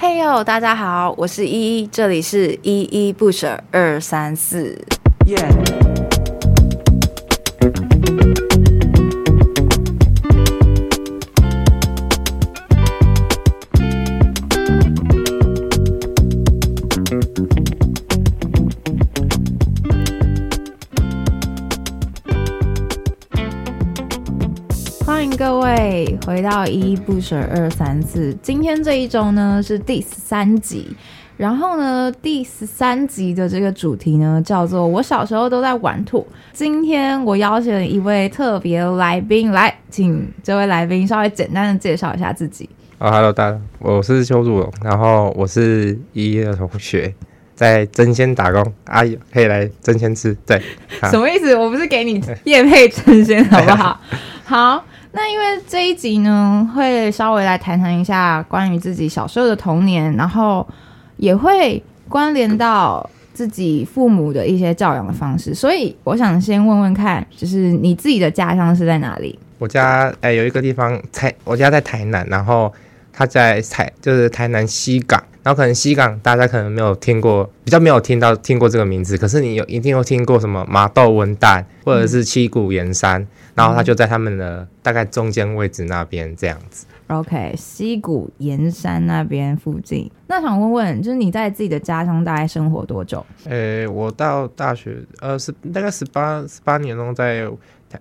嘿呦，大家好，我是依依，这里是依依不舍二三四。回到依依不舍二三四，今天这一周呢是第十三集，然后呢第十三集的这个主题呢叫做我小时候都在玩土。今天我邀请了一位特别来宾来，请这位来宾稍微简单的介绍一下自己。哦，Hello，大家，我是邱祖龙，然后我是依依的同学，在争鲜打工，阿姨可以来争鲜吃，对，什么意思？我不是给你业配争鲜好不好？好。那因为这一集呢，会稍微来谈谈一下关于自己小时候的童年，然后也会关联到自己父母的一些教养的方式，所以我想先问问看，就是你自己的家乡是在哪里？我家哎、有一个地方台，我家在台南，然后他在台就是台南西港，然后可能西港大家可能没有听过，比较没有听到听过这个名字，可是你有一定有听过什么麻豆文旦或者是七股盐山。然后他就在他们的大概中间位置那边这样子。OK，溪谷盐山那边附近。那想问问，就是你在自己的家乡大概生活多久？呃，我到大学，呃，是大概十八十八年中在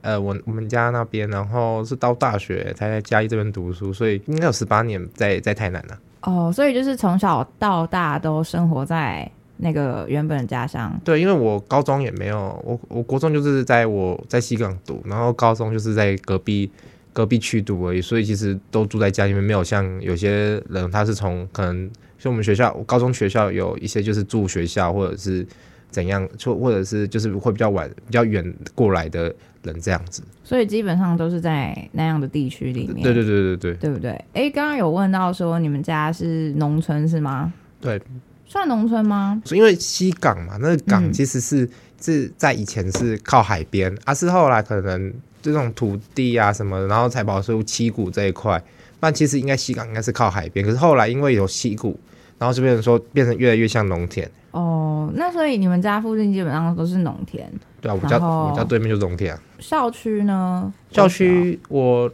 呃我我们家那边，然后是到大学才在嘉义这边读书，所以应该有十八年在在台南呢、啊。哦，所以就是从小到大都生活在。那个原本的家乡，对，因为我高中也没有，我我国中就是在我在西港读，然后高中就是在隔壁隔壁区读而已，所以其实都住在家里面，没有像有些人他是从可能像我们学校，我高中学校有一些就是住学校或者是怎样，就或者是就是会比较晚比较远过来的人这样子，所以基本上都是在那样的地区里面，对对对对对，对不对？哎，刚刚有问到说你们家是农村是吗？对。算农村吗？因为西港嘛，那个港其实是、嗯、是在以前是靠海边，而、啊、是后来可能这种土地啊什么的，然后才保出七股这一块。但其实应该西港应该是靠海边，可是后来因为有西股，然后就变成说变成越来越像农田。哦，那所以你们家附近基本上都是农田？对啊，我家我家对面就是农田、啊。校区呢？校区我。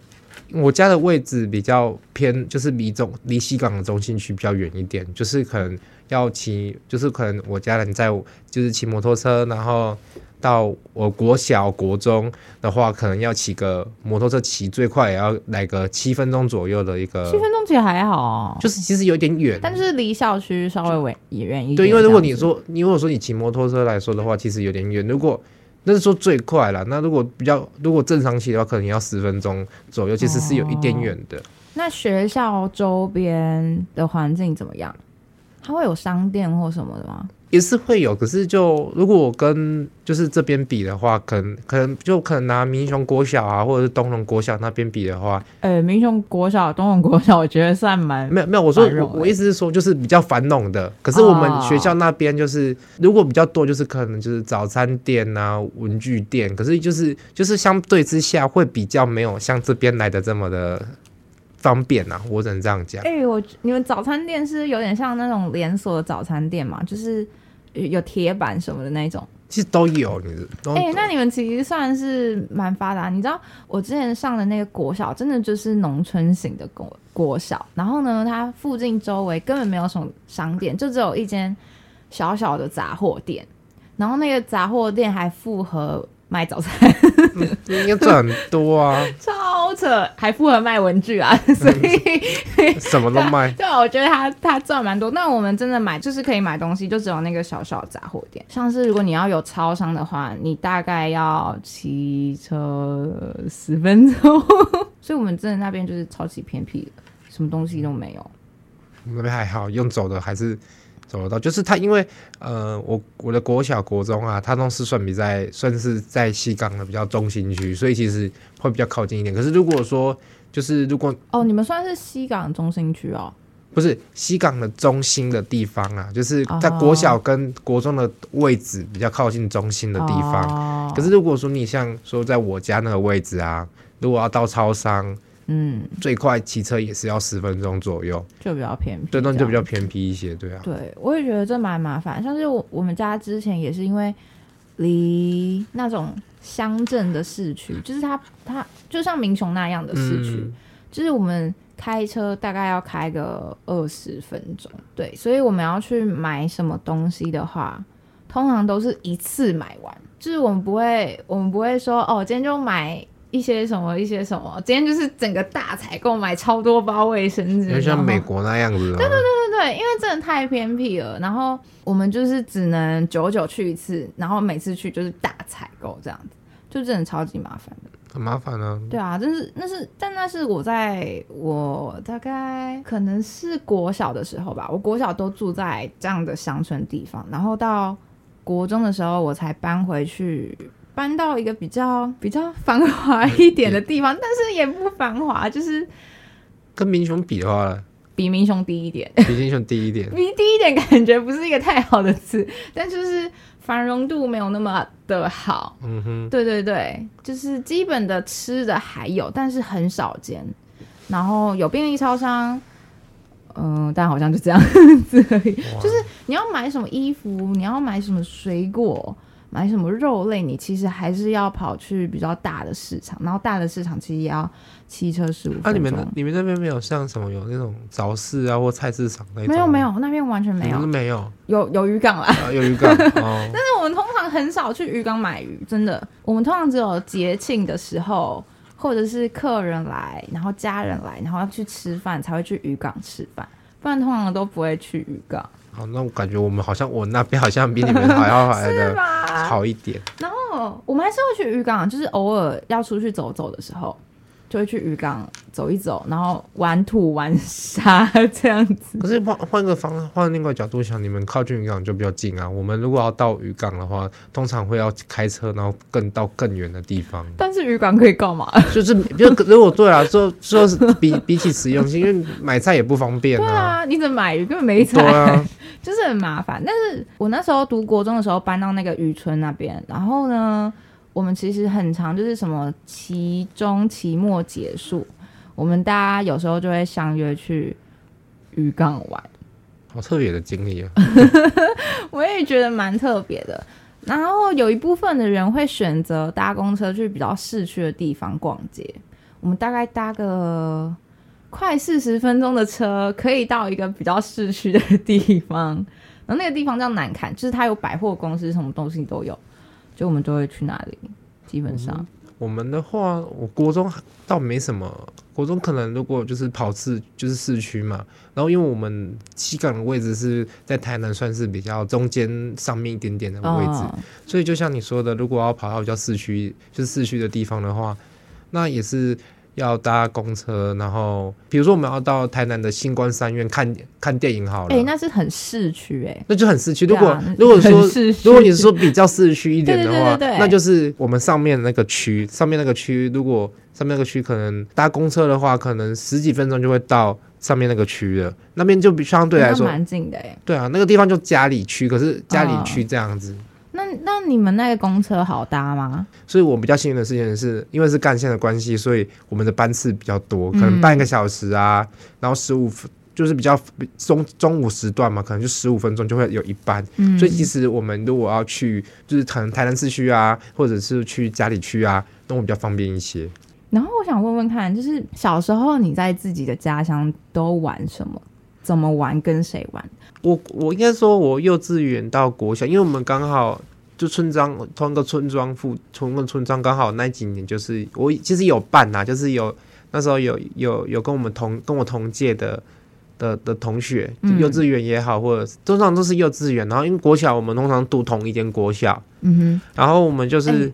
我家的位置比较偏，就是离中离西港的中心区比较远一点，就是可能要骑，就是可能我家人在，就是骑摩托车，然后到我国小国中的话，可能要骑个摩托车，骑最快也要来个七分钟左右的一个。七分钟其实还好，就是其实有点远，但是离校区稍微远远一点。对，因为如果你说，你如果说你骑摩托车来说的话，其实有点远。如果那是说最快了，那如果比较如果正常骑的话，可能要十分钟左右，其实是有一点远的。哦。那学校周边的环境怎么样？它会有商店或什么的吗？也是会有，可是就如果我跟就是这边比的话，可能可能就可能拿民雄国小啊，或者是东龙国小那边比的话，呃，民雄国小、东龙国小，我觉得算蛮没有没有。我说我我意思是说，就是比较繁荣的。可是我们学校那边就是、哦、如果比较多，就是可能就是早餐店啊、文具店。可是就是就是相对之下，会比较没有像这边来的这么的方便啊。我只能这样讲。哎、欸，我你们早餐店是有点像那种连锁的早餐店嘛？就是。有铁板什么的那种，其实都有。你哎、欸，那你们其实算是蛮发达。你知道我之前上的那个国小，真的就是农村型的国国小。然后呢，它附近周围根本没有什么商店，就只有一间小小的杂货店。然后那个杂货店还附合。卖早餐，应该赚很多啊！超扯，还符合卖文具啊，所以什么都卖。对啊，我觉得他他赚蛮多。那我们真的买，就是可以买东西，就只有那个小小杂货店。像是如果你要有超商的话，你大概要骑车十分钟。所以我们真的那边就是超级偏僻的，什么东西都没有。那边还好，用走的还是。走得到，就是他，因为呃，我我的国小国中啊，他都是算比在算是在西港的比较中心区，所以其实会比较靠近一点。可是如果说就是如果哦，你们算是西港中心区哦，不是西港的中心的地方啊，就是在国小跟国中的位置比较靠近中心的地方。哦、可是如果说你像说在我家那个位置啊，如果要到超商，嗯，最快骑车也是要十分钟左右，就比较偏僻。对，那就比较偏僻一些，对啊。对，我也觉得这蛮麻烦。像是我我们家之前也是因为离那种乡镇的市区，就是它它就像民雄那样的市区，嗯、就是我们开车大概要开个二十分钟。对，所以我们要去买什么东西的话，通常都是一次买完，就是我们不会我们不会说哦，今天就买。一些什么，一些什么，今天就是整个大采购，买超多包卫生纸，就像美国那样子。对对对对对，因为真的太偏僻了，然后我们就是只能久久去一次，然后每次去就是大采购这样子，就真的超级麻烦的。很麻烦啊。对啊，真是那是，但那是我在我大概可能是国小的时候吧，我国小都住在这样的乡村地方，然后到国中的时候我才搬回去。搬到一个比较比较繁华一点的地方，但是也不繁华，就是跟民雄比的话，比民雄低一点，比民雄低一点，比低一点感觉不是一个太好的词，但就是繁荣度没有那么的好。嗯哼，对对对，就是基本的吃的还有，但是很少见。然后有便利超商，嗯、呃，但好像就这样子而已。就是你要买什么衣服，你要买什么水果。买什么肉类，你其实还是要跑去比较大的市场，然后大的市场其实也要骑车十五分钟。啊，你们你们那边没有像什么有那种早市啊或菜市场那种？没有没有，那边完全没有，没有。有有渔港啦，啊、有渔港。哦、但是我们通常很少去渔港买鱼，真的。我们通常只有节庆的时候，或者是客人来，然后家人来，然后要去吃饭才会去渔港吃饭，不然通常都不会去渔港。好，那我感觉我们好像我那边好像比你们还要来的 好一点。然后我们还是会去渔港，就是偶尔要出去走走的时候。就会去渔港走一走，然后玩土玩沙这样子。可是换换个方换另外角度想，你们靠近渔港就比较近啊。我们如果要到渔港的话，通常会要开车，然后更到更远的地方。但是渔港可以干嘛？就是就如果对啊，就就是比 比起实用性，因为买菜也不方便啊。对啊，你怎么买鱼根本没菜，啊、就是很麻烦。但是我那时候读国中的时候搬到那个渔村那边，然后呢？我们其实很长，就是什么期中、期末结束，我们大家有时候就会相约去渔港玩，好特别的经历啊！我也觉得蛮特别的。然后有一部分的人会选择搭公车去比较市区的地方逛街，我们大概搭个快四十分钟的车，可以到一个比较市区的地方。然后那个地方叫南坎，就是它有百货公司，什么东西都有。就我们都会去哪里？基本上，嗯、我们的话，我国中倒没什么。国中可能如果就是跑市，就是市区嘛。然后因为我们西港的位置是在台南，算是比较中间上面一点点的位置，哦、所以就像你说的，如果要跑到比较市区，就是市区的地方的话，那也是。要搭公车，然后比如说我们要到台南的新光三院看看电影好了。哎、欸，那是很市区哎，那就很市区。如果、啊、如果说如果你是说比较市区一点的话，那就是我们上面那个区，上面那个区，如果上面那个区可能搭公车的话，可能十几分钟就会到上面那个区了。那边就比相对来说蛮近的哎。对啊，那个地方就嘉里区，可是嘉里区这样子。哦那那你们那个公车好搭吗？所以我比较幸运的事情是，因为是干线的关系，所以我们的班次比较多，可能半个小时啊，嗯、然后十五分就是比较中中午时段嘛，可能就十五分钟就会有一班。嗯、所以其实我们如果要去，就是可能台南市区啊，或者是去家里区啊，那我比较方便一些。然后我想问问看，就是小时候你在自己的家乡都玩什么？怎么玩？跟谁玩？我我应该说，我幼稚园到国小，因为我们刚好就村庄同一个村庄附同一个村庄，刚好那几年就是我其实有办呐、啊，就是有那时候有有有跟我们同跟我同届的的的同学，幼稚园也好，或者通常都是幼稚园，然后因为国小我们通常读同一间国小，嗯哼，然后我们就是。欸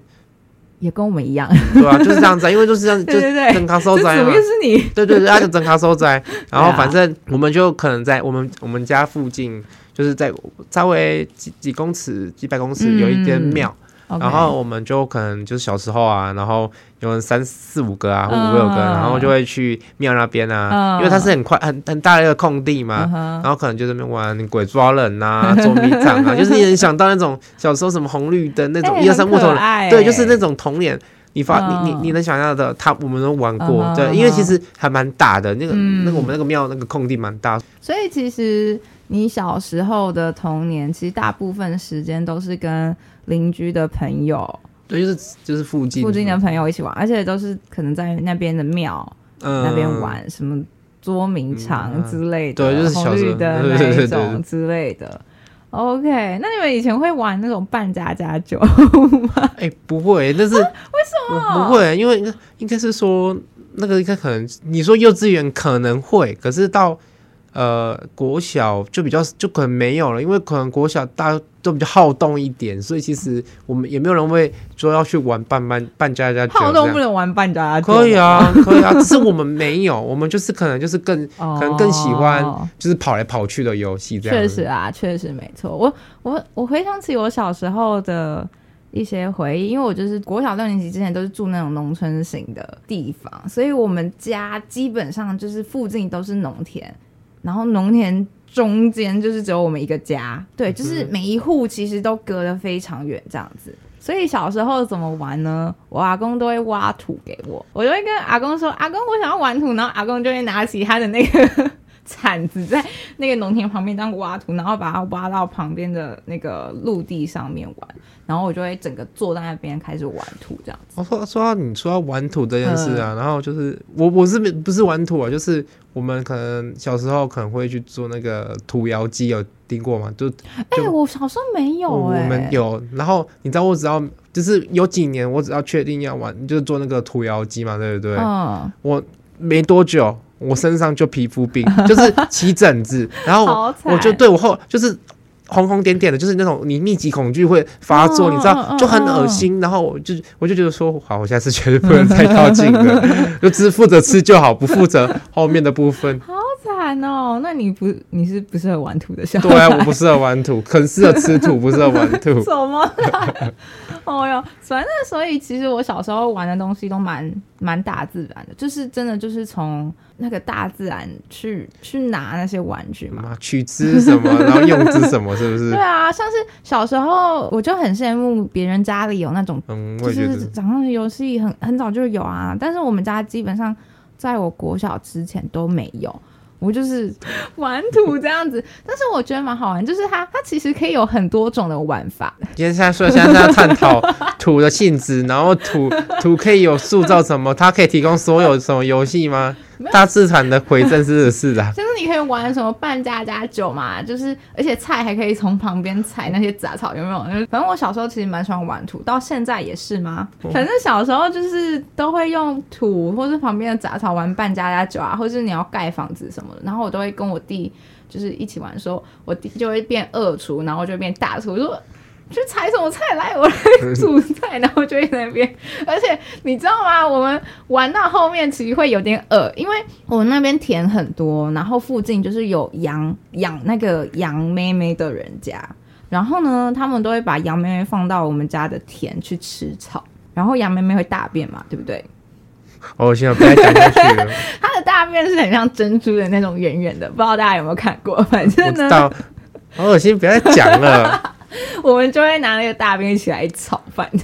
也跟我们一样，对啊，就是这样子，因为就是这样，就整卡收窄嘛。是你？对对对，他就整卡收窄，然后反正我们就可能在我们我们家附近，就是在稍微几几公尺、几百公尺有一间庙。然后我们就可能就是小时候啊，然后有人三四五个啊，或五六个，uh, 然后就会去庙那边啊，uh, 因为它是很快很很大的一个空地嘛，uh. 然后可能就在那边玩鬼抓人啊，捉迷藏啊，就是你能想到那种小时候什么红绿灯那种一二三木头人，对，就是那种童年。你发、嗯、你你你能想象的，他我们都玩过，嗯、对，嗯、因为其实还蛮大的，那个、嗯、那个我们那个庙那个空地蛮大，所以其实你小时候的童年，其实大部分时间都是跟邻居的朋友，对，就是就是附近附近的朋友一起玩，而且都是可能在那边的庙、嗯、那边玩什么捉迷藏之类的，对，就是小时候的 那一种之类的。OK，那你们以前会玩那种扮家家酒吗？哎、欸，不会，但是、啊、为什么不会？因为应该是说那个应该可能你说幼稚园可能会，可是到。呃，国小就比较就可能没有了，因为可能国小大家都比较好动一点，所以其实我们也没有人会说要去玩扮扮扮家家酒。好动不能玩扮家家酒？可以啊，可以啊，只是我们没有，我们就是可能就是更、哦、可能更喜欢就是跑来跑去的游戏这样。确实啊，确实没错。我我我回想起我小时候的一些回忆，因为我就是国小六年级之前都是住那种农村型的地方，所以我们家基本上就是附近都是农田。然后农田中间就是只有我们一个家，对，就是每一户其实都隔得非常远这样子。所以小时候怎么玩呢？我阿公都会挖土给我，我就会跟阿公说：“阿公，我想要玩土。”然后阿公就会拿起他的那个铲子，在那个农田旁边当挖土，然后把它挖到旁边的那个陆地上面玩。然后我就会整个坐在那边开始玩土这样子。我说说到你说到玩土这件事啊，嗯、然后就是我我是不是玩土啊？就是我们可能小时候可能会去做那个土窑机，有听过吗？就哎、欸，我小时候没有哎、欸。我们有。然后你知道我只要就是有几年我只要确定要玩，就是做那个土窑机嘛，对不对？嗯。我没多久，我身上就皮肤病，就是起疹子，然后我就对我后就是。红红点点的，就是那种你密集恐惧会发作，哦、你知道，就很恶心。哦、然后我就我就觉得说，好，我下次绝对不能再 靠近了，就只负责吃就好，不负责后面的部分。好惨哦！那你不你是不适合玩土的小孩？对啊，我不适合玩土，很适合吃土，不适合玩土。什么？哦哟，反正所以其实我小时候玩的东西都蛮蛮大自然的，就是真的就是从。那个大自然去去拿那些玩具嘛，取之什么，然后用之什么，是不是？对啊，像是小时候我就很羡慕别人家里有那种，嗯，就是掌上的游戏很很早就有啊，但是我们家基本上在我国小之前都没有。我就是 玩土这样子，但是我觉得蛮好玩，就是它它其实可以有很多种的玩法。今天现在说现在在探讨土的性质，然后土土可以有塑造什么？它可以提供所有什么游戏吗？大自然的回正是是的，就是你可以玩什么扮家家酒嘛，就是而且菜还可以从旁边采那些杂草，有没有？反正我小时候其实蛮喜欢玩土，到现在也是吗？反正小时候就是都会用土或是旁边的杂草玩扮家家酒啊，或是你要盖房子什么的，然后我都会跟我弟就是一起玩，说我弟就会变二厨，然后就变大厨，我说。去采什么菜来？我来 煮菜，然后就在那边。而且你知道吗？我们玩到后面其实会有点饿，因为我们那边田很多，然后附近就是有羊养那个羊妹妹的人家，然后呢，他们都会把羊妹妹放到我们家的田去吃草，然后羊妹妹会大便嘛，对不对？哦，现在不要讲下去了。它的大便是很像珍珠的那种圆圆的，不知道大家有没有看过？反正呢，好恶心，不要再讲了。我们就会拿那个大便一起来炒饭，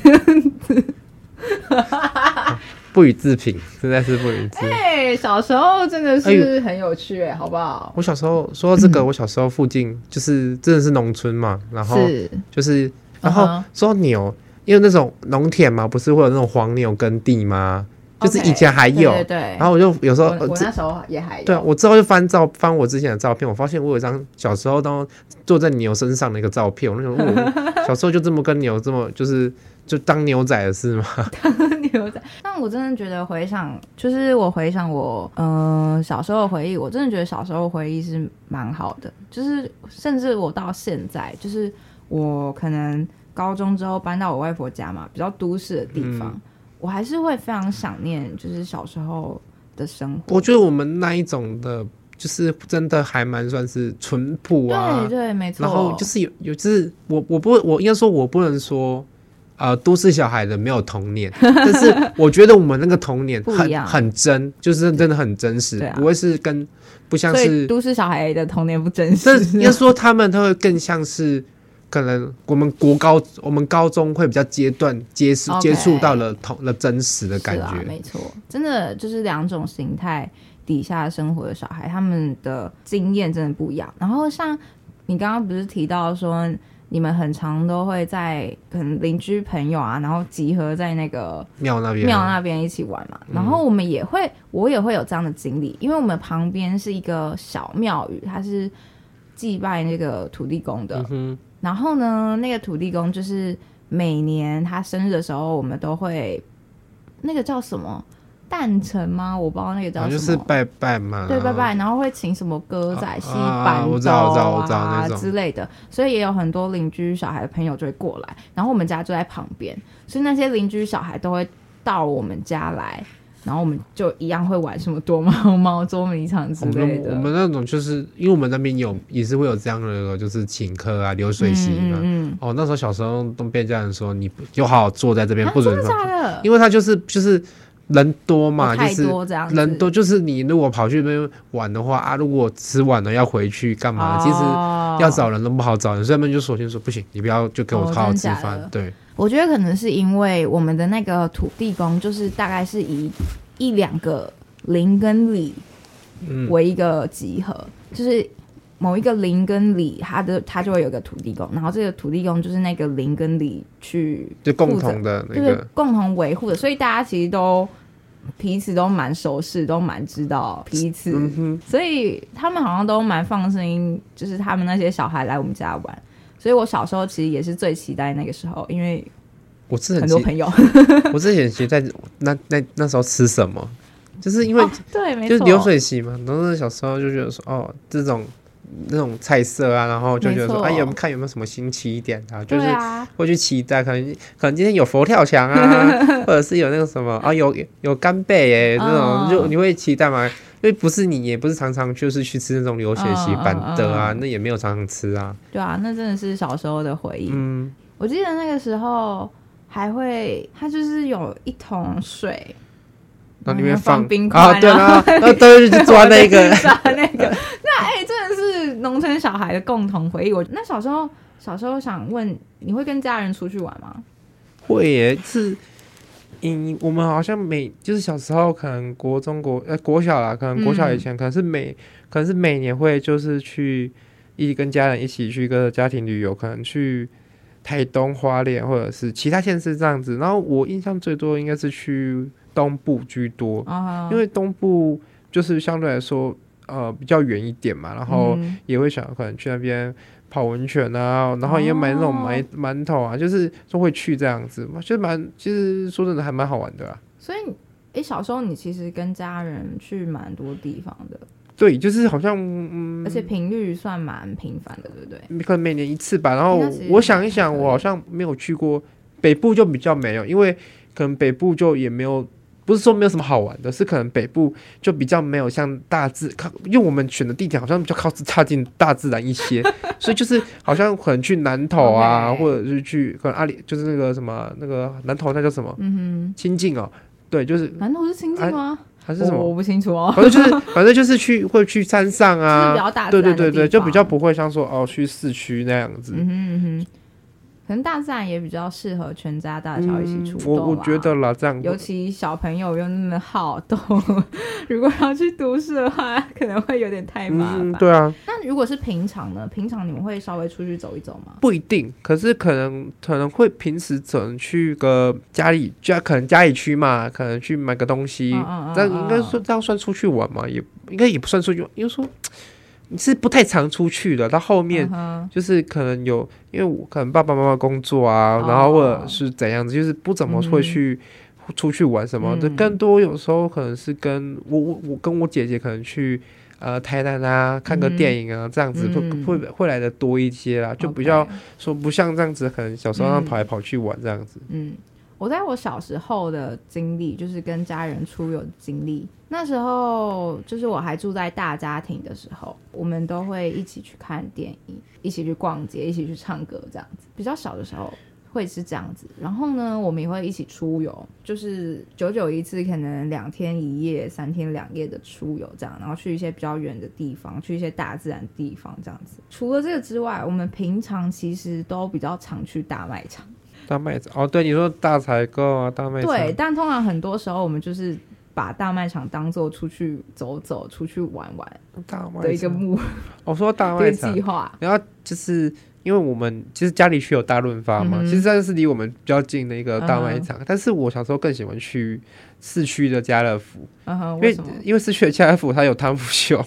不予置评，实在是不予置评。哎、欸，小时候真的是很有趣、欸，哎，好不好？我小时候说到这个，嗯、我小时候附近就是真的是农村嘛，然后就是，然后说牛，因为那种农田嘛，不是会有那种黄牛耕地吗？就是以前还有，okay, 对，对，对，然后我就有时候我，我那时候也还有，对啊，我之后就翻照翻我之前的照片，我发现我有一张小时候当坐在牛身上的一个照片，我那时候我小时候就这么跟牛这么就是就当牛仔的是吗？当牛仔，但我真的觉得回想，就是我回想我嗯、呃、小时候的回忆，我真的觉得小时候回忆是蛮好的，就是甚至我到现在，就是我可能高中之后搬到我外婆家嘛，比较都市的地方。嗯我还是会非常想念，就是小时候的生活。我觉得我们那一种的，就是真的还蛮算是淳朴啊。对对，没错。然后就是有有，就是我我不我应该说，我不能说，呃，都市小孩的没有童年，但是我觉得我们那个童年很很真，就是真的很真实，不会是跟不像是都市小孩的童年不真实。但应该说他们都会更像是。可能我们国高我们高中会比较阶段接触接触到了同了真实的感觉，啊、没错，真的就是两种形态底下生活的小孩，他们的经验真的不一样。然后像你刚刚不是提到说。你们很常都会在可能邻居朋友啊，然后集合在那个庙那边庙那边一起玩嘛。然后我们也会，我也会有这样的经历，因为我们旁边是一个小庙宇，它是祭拜那个土地公的。然后呢，那个土地公就是每年他生日的时候，我们都会那个叫什么？诞辰吗？我不知道那个叫什么，就是拜拜嘛。对，拜拜，然后会请什么歌仔戏、板凳啊之类的，所以也有很多邻居小孩的朋友就会过来，然后我们家就在旁边，所以那些邻居小孩都会到我们家来，然后我们就一样会玩什么躲猫猫、捉迷藏之类的。我们那种就是因为我们那边有也是会有这样的，就是请客啊、流水席嘛。嗯，嗯哦，那时候小时候都被家人说你就好好坐在这边，不准放，真的的？因为他就是就是。人多嘛，就是人多，就是你如果跑去那边玩的话啊，如果吃晚了要回去干嘛？哦、其实要找人都不好找人，所以他们就索性说不行，你不要就给我好好吃饭。哦、对，我觉得可能是因为我们的那个土地公，就是大概是以一两个零跟里为一个集合，嗯、就是某一个零跟里，他的他就会有个土地公，然后这个土地公就是那个零跟里去就共同的那个，就是共同维护的，所以大家其实都。彼此都蛮熟识，都蛮知道彼此，嗯、所以他们好像都蛮放心，就是他们那些小孩来我们家玩。所以我小时候其实也是最期待那个时候，因为我是很多朋友，我之前期待那那那时候吃什么，就是因为、哦、对，没错，就是流水席嘛，然后小时候就觉得说哦这种。那种菜色啊，然后就觉得说，哎，有看有没有什么新奇一点的，啊，就是会去期待，可能可能今天有佛跳墙啊，或者是有那个什么啊，有有干贝哎，那种，哦，就你会期待吗？因为不是你也不是常常就是去吃那种流血席板的啊，哦，那也没有常常吃啊。对啊，那真的是小时候的回忆。嗯，我记得那个时候还会，它就是有一桶水。那里面放冰块啊，对啊，那都是去抓那个，抓那个。那哎、欸，真的是农村小孩的共同回忆。我那小时候，小时候想问，你会跟家人出去玩吗？会耶，是，嗯，我们好像每就是小时候可能国中国呃国小啦，可能国小以前可能是每、嗯、可能是每年会就是去一起跟家人一起去一个家庭旅游，可能去台东花莲或者是其他县市这样子。然后我印象最多应该是去。东部居多，uh. 因为东部就是相对来说，呃，比较远一点嘛，然后也会想可能去那边泡温泉啊，然后也买那种馒馒头啊，就是都会去这样子嘛，就蛮，其实说真的还蛮好玩的啊。所以，哎、欸，小时候你其实跟家人去蛮多地方的，对，就是好像，嗯，而且频率算蛮频繁的，对不对？可能每年一次吧。然后我想一想，我好像没有去过北部，就比较没有，因为可能北部就也没有。不是说没有什么好玩的，是可能北部就比较没有像大自靠，因为我们选的地点好像比较靠差近大自然一些，所以就是好像可能去南投啊 或者是去可能阿里，就是那个什么那个南投那叫什么？嗯哼，清境哦，对，就是南投是清境吗？啊、还是什么？我，我不清楚哦。反正就是反正就是去会去山上啊，对对对对，就比较不会像说哦去市区那样子。嗯哼嗯哼。可能大自然也比较适合全家大小一起出动，我我觉得啦，这样尤其小朋友又那么好动，如果要去都市的话，可能会有点太麻烦。嗯，对啊，那如果是平常呢？平常你们会稍微出去走一走吗？不一定，可是可能可能会平时只能去个家里家，可能家里区嘛，可能去买个东西，这样，嗯嗯嗯嗯，应该说这样算出去玩嘛？也应该也不算出去玩，因为说。你是不太常出去的，到后面就是可能有，嗯、因为我可能爸爸妈妈工作啊，哦、然后或者是怎样子，就是不怎么会去出去玩什么的，嗯、更多有时候可能是跟我我我跟我姐姐可能去呃台南啊看个电影啊、嗯、这样子会、嗯、会会来的多一些啦，就比较说不像这样子，可能小时候跑来跑去玩这样子，嗯。嗯。我在我小时候的经历，就是跟家人出游的经历。那时候就是我还住在大家庭的时候，我们都会一起去看电影，一起去逛街，一起去唱歌，这样子。比较小的时候会是这样子。然后呢，我们也会一起出游，就是久久一次，可能两天一夜、三天两夜的出游这样，然后去一些比较远的地方，去一些大自然的地方这样子。除了这个之外，我们平常其实都比较常去大卖场。大卖场哦，对，你说大采购啊，大卖场。对，但通常很多时候我们就是把大卖场当做出去走走、出去玩玩的一个目。我说大卖场计划，然后就是。因为我们其实家里区有大润发嘛，嗯、其实这是离我们比较近的一个大卖场，嗯、但是我小时候更喜欢去市区的家乐福。因为因为市区的家乐福它有汤姆熊，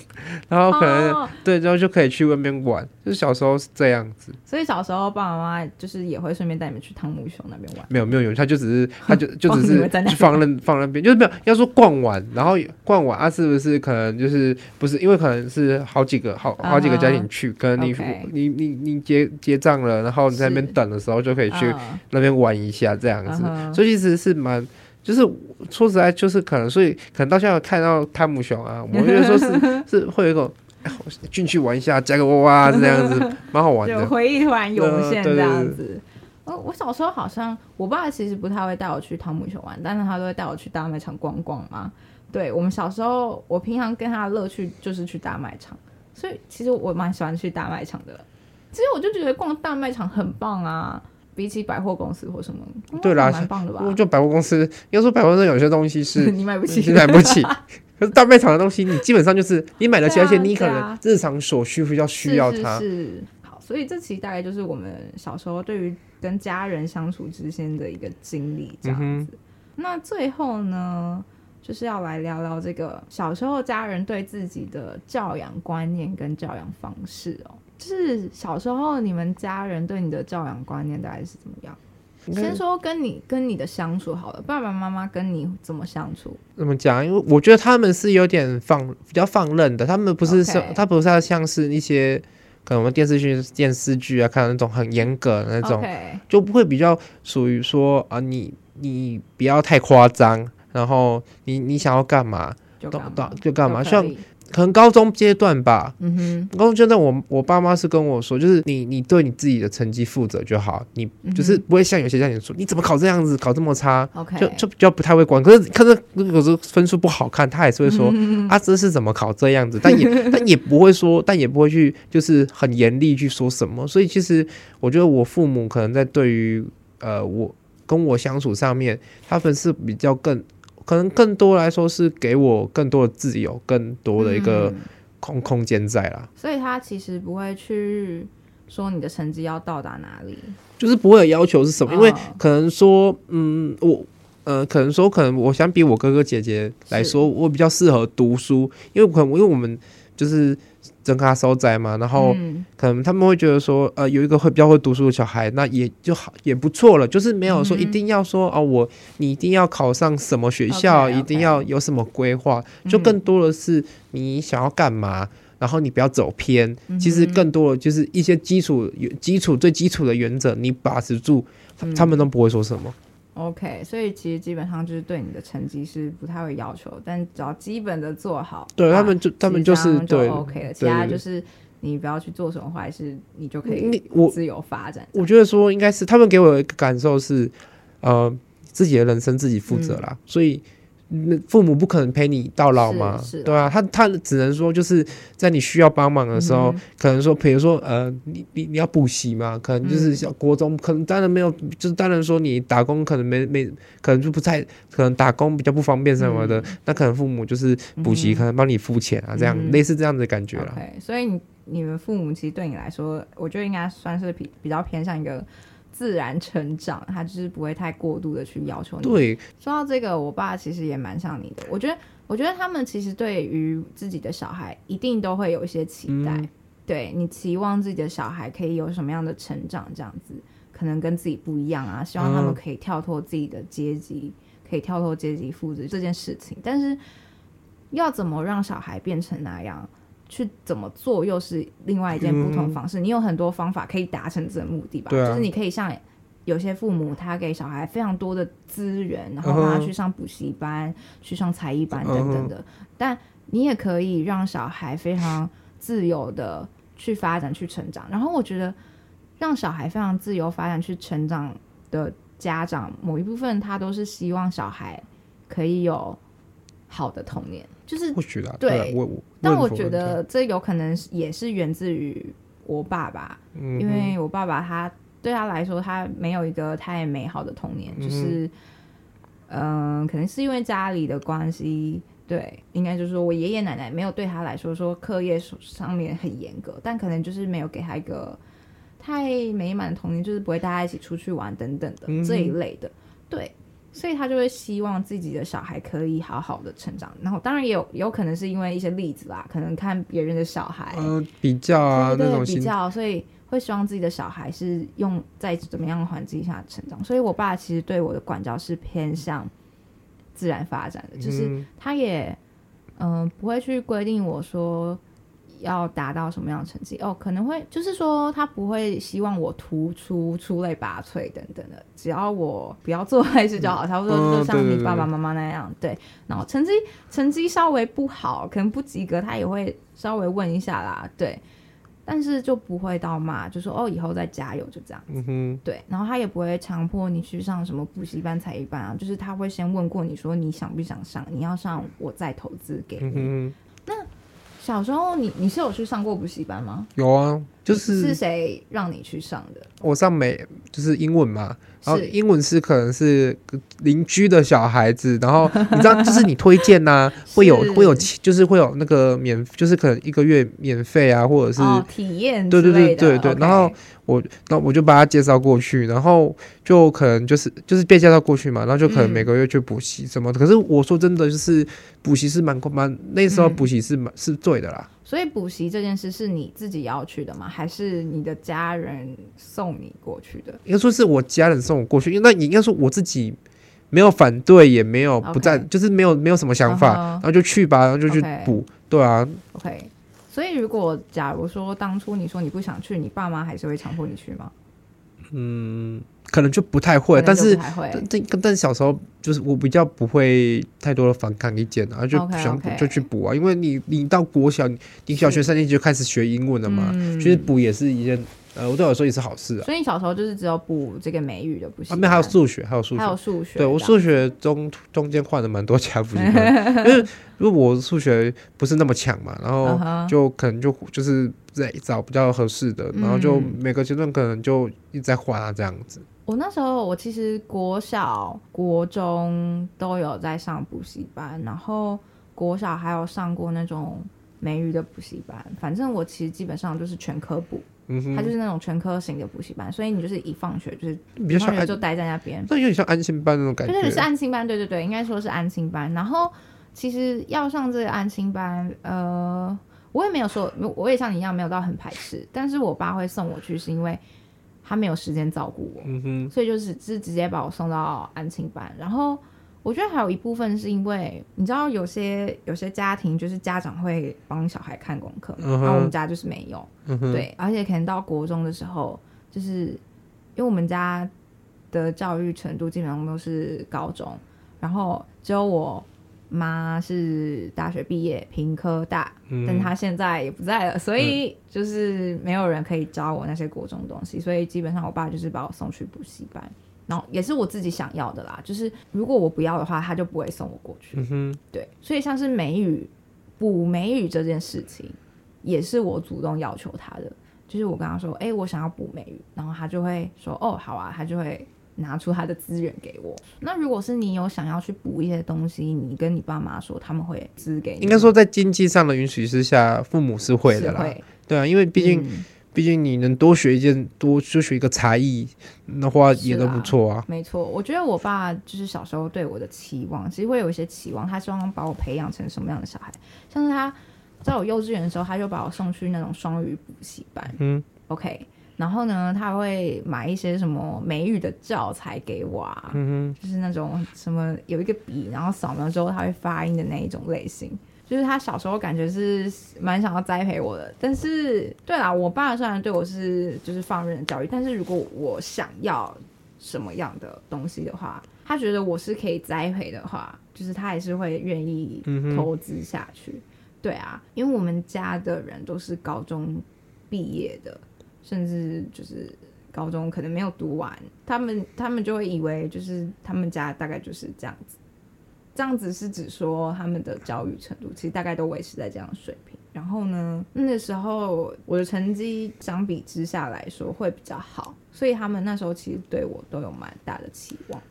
然后可能、哦、对，然后就可以去外面玩。就是小时候是这样子，所以小时候爸爸妈妈就是也会顺便带你们去汤姆熊那边玩。没有没有用，他就只是他就 就只是放那放那边，就是没有要说逛完，然后逛完啊，是不是可能就是不是因为可能是好几个好好几个家庭去，可能你、uh. 你你你结结账了，然后你在那边等的时候就可以去那边玩一下这样子，uh. 所以其实是蛮。就是说实在，就是可能，所以可能到现在看到汤姆熊啊，我觉得说是 是会有一种进去玩一下，加个娃娃这样子，蛮好玩的。回忆突然涌现这样子。呃，我小时候好像我爸其实不太会带我去汤姆熊玩，但是他都会带我去大卖场逛逛嘛。对，我们小时候，我平常跟他的乐趣就是去大卖场，所以其实我蛮喜欢去大卖场的。其实我就觉得逛大卖场很棒啊。比起百货公司或什么，对啦，蛮棒的吧？就百货公司，要说百货公司有些东西是 你买不起，你买不起。可是大卖场的东西，你基本上就是你买得起，而且你可能日常所需比较需要它。是，是，是好，所以这其实大概就是我们小时候对于跟家人相处之间的一个经历，这样子。嗯、那最后呢，就是要来聊聊这个小时候家人对自己的教养观念跟教养方式哦。就是小时候你们家人对你的教养观念大概是怎么样？先说跟你跟你的相处好了，爸爸妈妈跟你怎么相处？怎么讲？因为我觉得他们是有点放比较放任的，他们不是像.他不是像是一些可能我们电视剧电视剧啊看那种很严格的那种.就不会比较属于说啊你你不要太夸张，然后你你想要干嘛就干嘛就干嘛，像。可能高中阶段吧，嗯哼，高中阶段我我爸妈是跟我说，就是你你对你自己的成绩负责就好，你就是不会像有些家庭说，你怎么考这样子，考这么差，OK，就就比较不太会管。可是可是有时候分数不好看，他还是会说、啊，这是怎么考这样子，但也 但也不会说，但也不会去就是很严厉去说什么。所以其实我觉得我父母可能在对于呃我跟我相处上面，他们是比较更。可能更多来说是给我更多的自由，更多的一个空空间在啦。所以他其实不会去说你的成绩要到达哪里，就是不会有要求是什么，因为可能说，嗯，我呃，可能说，可能我相比我哥哥姐姐来说，我比较适合读书，因为可能因为我们就是。增咖收窄嘛，然后可能他们会觉得说，呃，有一个会比较会读书的小孩，那也就好，也不错了。就是没有说一定要说哦，我你一定要考上什么学校，okay, okay. 一定要有什么规划，就更多的是你想要干嘛，然后你不要走偏。其实更多的就是一些基础、基础最基础的原则，你把持住，他们都不会说什么。OK，所以其实基本上就是对你的成绩是不太会要求，但只要基本的做好，对他们就他们就是对 OK 了。其他就是你不要去做什么坏事，你就可以我自由发展。我觉得说应该是他们给我一个感受是，呃，自己的人生自己负责啦，嗯、所以。那父母不可能陪你到老嘛，对啊，他他只能说就是在你需要帮忙的时候，嗯、可能说，比如说呃，你你你要补习嘛，可能就是像国中，嗯、可能当然没有，就是当然说你打工可能没没，可能就不太可能打工比较不方便什么的，嗯、那可能父母就是补习，可能帮你付钱啊，这样、嗯、类似这样的感觉了。Okay, 所以你你们父母其实对你来说，我觉得应该算是比比较偏向一个。自然成长，他就是不会太过度的去要求你。对，说到这个，我爸其实也蛮像你的。我觉得，我觉得他们其实对于自己的小孩，一定都会有一些期待。嗯、对，你期望自己的小孩可以有什么样的成长，这样子可能跟自己不一样啊。希望他们可以跳脱自己的阶级，嗯、可以跳脱阶级复制这件事情。但是，要怎么让小孩变成那样？去怎么做又是另外一件不同方式。嗯、你有很多方法可以达成这个目的吧？啊、就是你可以像有些父母，他给小孩非常多的资源，然后让他去上补习班、去上才艺班等等的。但你也可以让小孩非常自由的去发展、去成长。然后我觉得让小孩非常自由发展、去成长的家长，某一部分他都是希望小孩可以有好的童年，就是或许啦，对，对我，我但我觉得这有可能也是源自于我爸爸，嗯、因为我爸爸他对他来说，他没有一个太美好的童年，嗯、就是嗯、呃，可能是因为家里的关系。对，应该就是说我爷爷奶奶没有对他来说说课业上面很严格，但可能就是没有给他一个太美满的童年，就是不会大家一起出去玩等等的、嗯、这一类的。对，所以他就会希望自己的小孩可以好好的成长。然后当然也有有可能是因为一些例子啦，可能看别人的小孩，嗯、呃，比较啊那种比较，所以会希望自己的小孩是用在怎么样的环境下成长。所以我爸其实对我的管教是偏向。自然发展的，就是他也嗯、呃、不会去规定我说要达到什么样的成绩哦，可能会就是说他不会希望我突出出类拔萃等等的，只要我不要做坏事就好，差不多就像你爸爸妈妈那样，嗯、对。然后成绩成绩稍微不好，可能不及格，他也会稍微问一下啦，对。但是就不会到骂，就说哦，以后再加油，就这样。嗯哼，对。然后他也不会强迫你去上什么补习班、才艺班啊，就是他会先问过你说你想不想上，你要上我再投资给你。嗯，那小时候你你是有去上过补习班吗？有啊，就是是谁让你去上的？我上美就是英文嘛。然后英文是可能是邻居的小孩子，然后 你知道，就是你推荐呐、啊，会有会有就是会有那个免，就是可能一个月免费啊，或者是、哦、体验，对对对对对。Okay. 然后我那我就把他介绍过去，然后就可能就是就是被介绍过去嘛，然后就可能每个月去补习什么的。嗯、可是我说真的，就是补习是蛮蛮那时候补习是蛮、嗯、是对的啦。所以补习这件事是你自己要去的吗？还是你的家人送你过去的？应该说是我家人送我过去，因为那你应该说我自己没有反对，也没有不赞.就是没有没有什么想法，uh huh. 然后就去吧，然后就去补，Okay. 对啊。OK，所以如果假如说当初你说你不想去，你爸妈还是会强迫你去吗？嗯。可能就不太会，但是但但是小时候就是我比较不会太多的反抗意见，然后就想补就去补啊，因为你你到国小，你小学三年级就开始学英文了嘛，其实补也是一件呃，我对我来说也是好事啊。所以你小时候就是只有补这个美语的补习，后面还有数学，还有数学，还有数学。对我数学中中间换了蛮多家补习班，因为如果我数学不是那么强嘛，然后就可能就就是在找比较合适的，然后就每个阶段可能就一直在换啊这样子。我那时候，我其实国小、国中都有在上补习班，然后国小还有上过那种美语的补习班。反正我其实基本上就是全科补，嗯就是那种全科型的补习班，所以你就是一放学就是比较放学就待在那边，那有点像安心班那种感觉。对，是安心班，对对对，应该说是安心班。然后其实要上这个安心班，呃，我也没有说，我也像你一样没有到很排斥，但是我爸会送我去，是因为。他没有时间照顾我，嗯、哼所以就是是直接把我送到安心班。然后我觉得还有一部分是因为你知道，有些有些家庭就是家长会帮小孩看功课，然后我们家就是没有。嗯、对，而且可能到国中的时候，就是因为我们家的教育程度基本上都是高中，然后只有我。妈是大学毕业，屏科大，嗯、但她现在也不在了，所以就是没有人可以教我那些国中东西，所以基本上我爸就是把我送去补习班，然后也是我自己想要的啦，就是如果我不要的话，他就不会送我过去。嗯、哼对，所以像是美语补美语这件事情，也是我主动要求他的，就是我跟他说，哎、欸，我想要补美语，然后他就会说，哦，好啊，他就会。拿出他的资源给我。那如果是你有想要去补一些东西，你跟你爸妈说，他们会支给你。应该说，在经济上的允许之下，父母是会的啦。对啊，因为毕竟，毕、嗯、竟你能多学一件，多就学一个才艺的话，也都不错啊。啊没错，我觉得我爸就是小时候对我的期望，其实会有一些期望，他希望把我培养成什么样的小孩。像是他在我幼稚园的时候，他就把我送去那种双语补习班。嗯，OK。然后呢，他会买一些什么美语的教材给我啊，就是那种什么有一个笔，然后扫描之后他会发音的那一种类型。就是他小时候感觉是蛮想要栽培我的，但是对啦，我爸虽然对我是就是放任的教育，但是如果我想要什么样的东西的话，他觉得我是可以栽培的话，就是他还是会愿意投资下去。嗯、对啊，因为我们家的人都是高中毕业的。甚至就是高中可能没有读完，他们他们就会以为就是他们家大概就是这样子。这样子是指说他们的教育程度其实大概都维持在这样的水平。然后呢，那时候我的成绩相比之下来说会比较好，所以他们那时候其实对我都有蛮大的期望。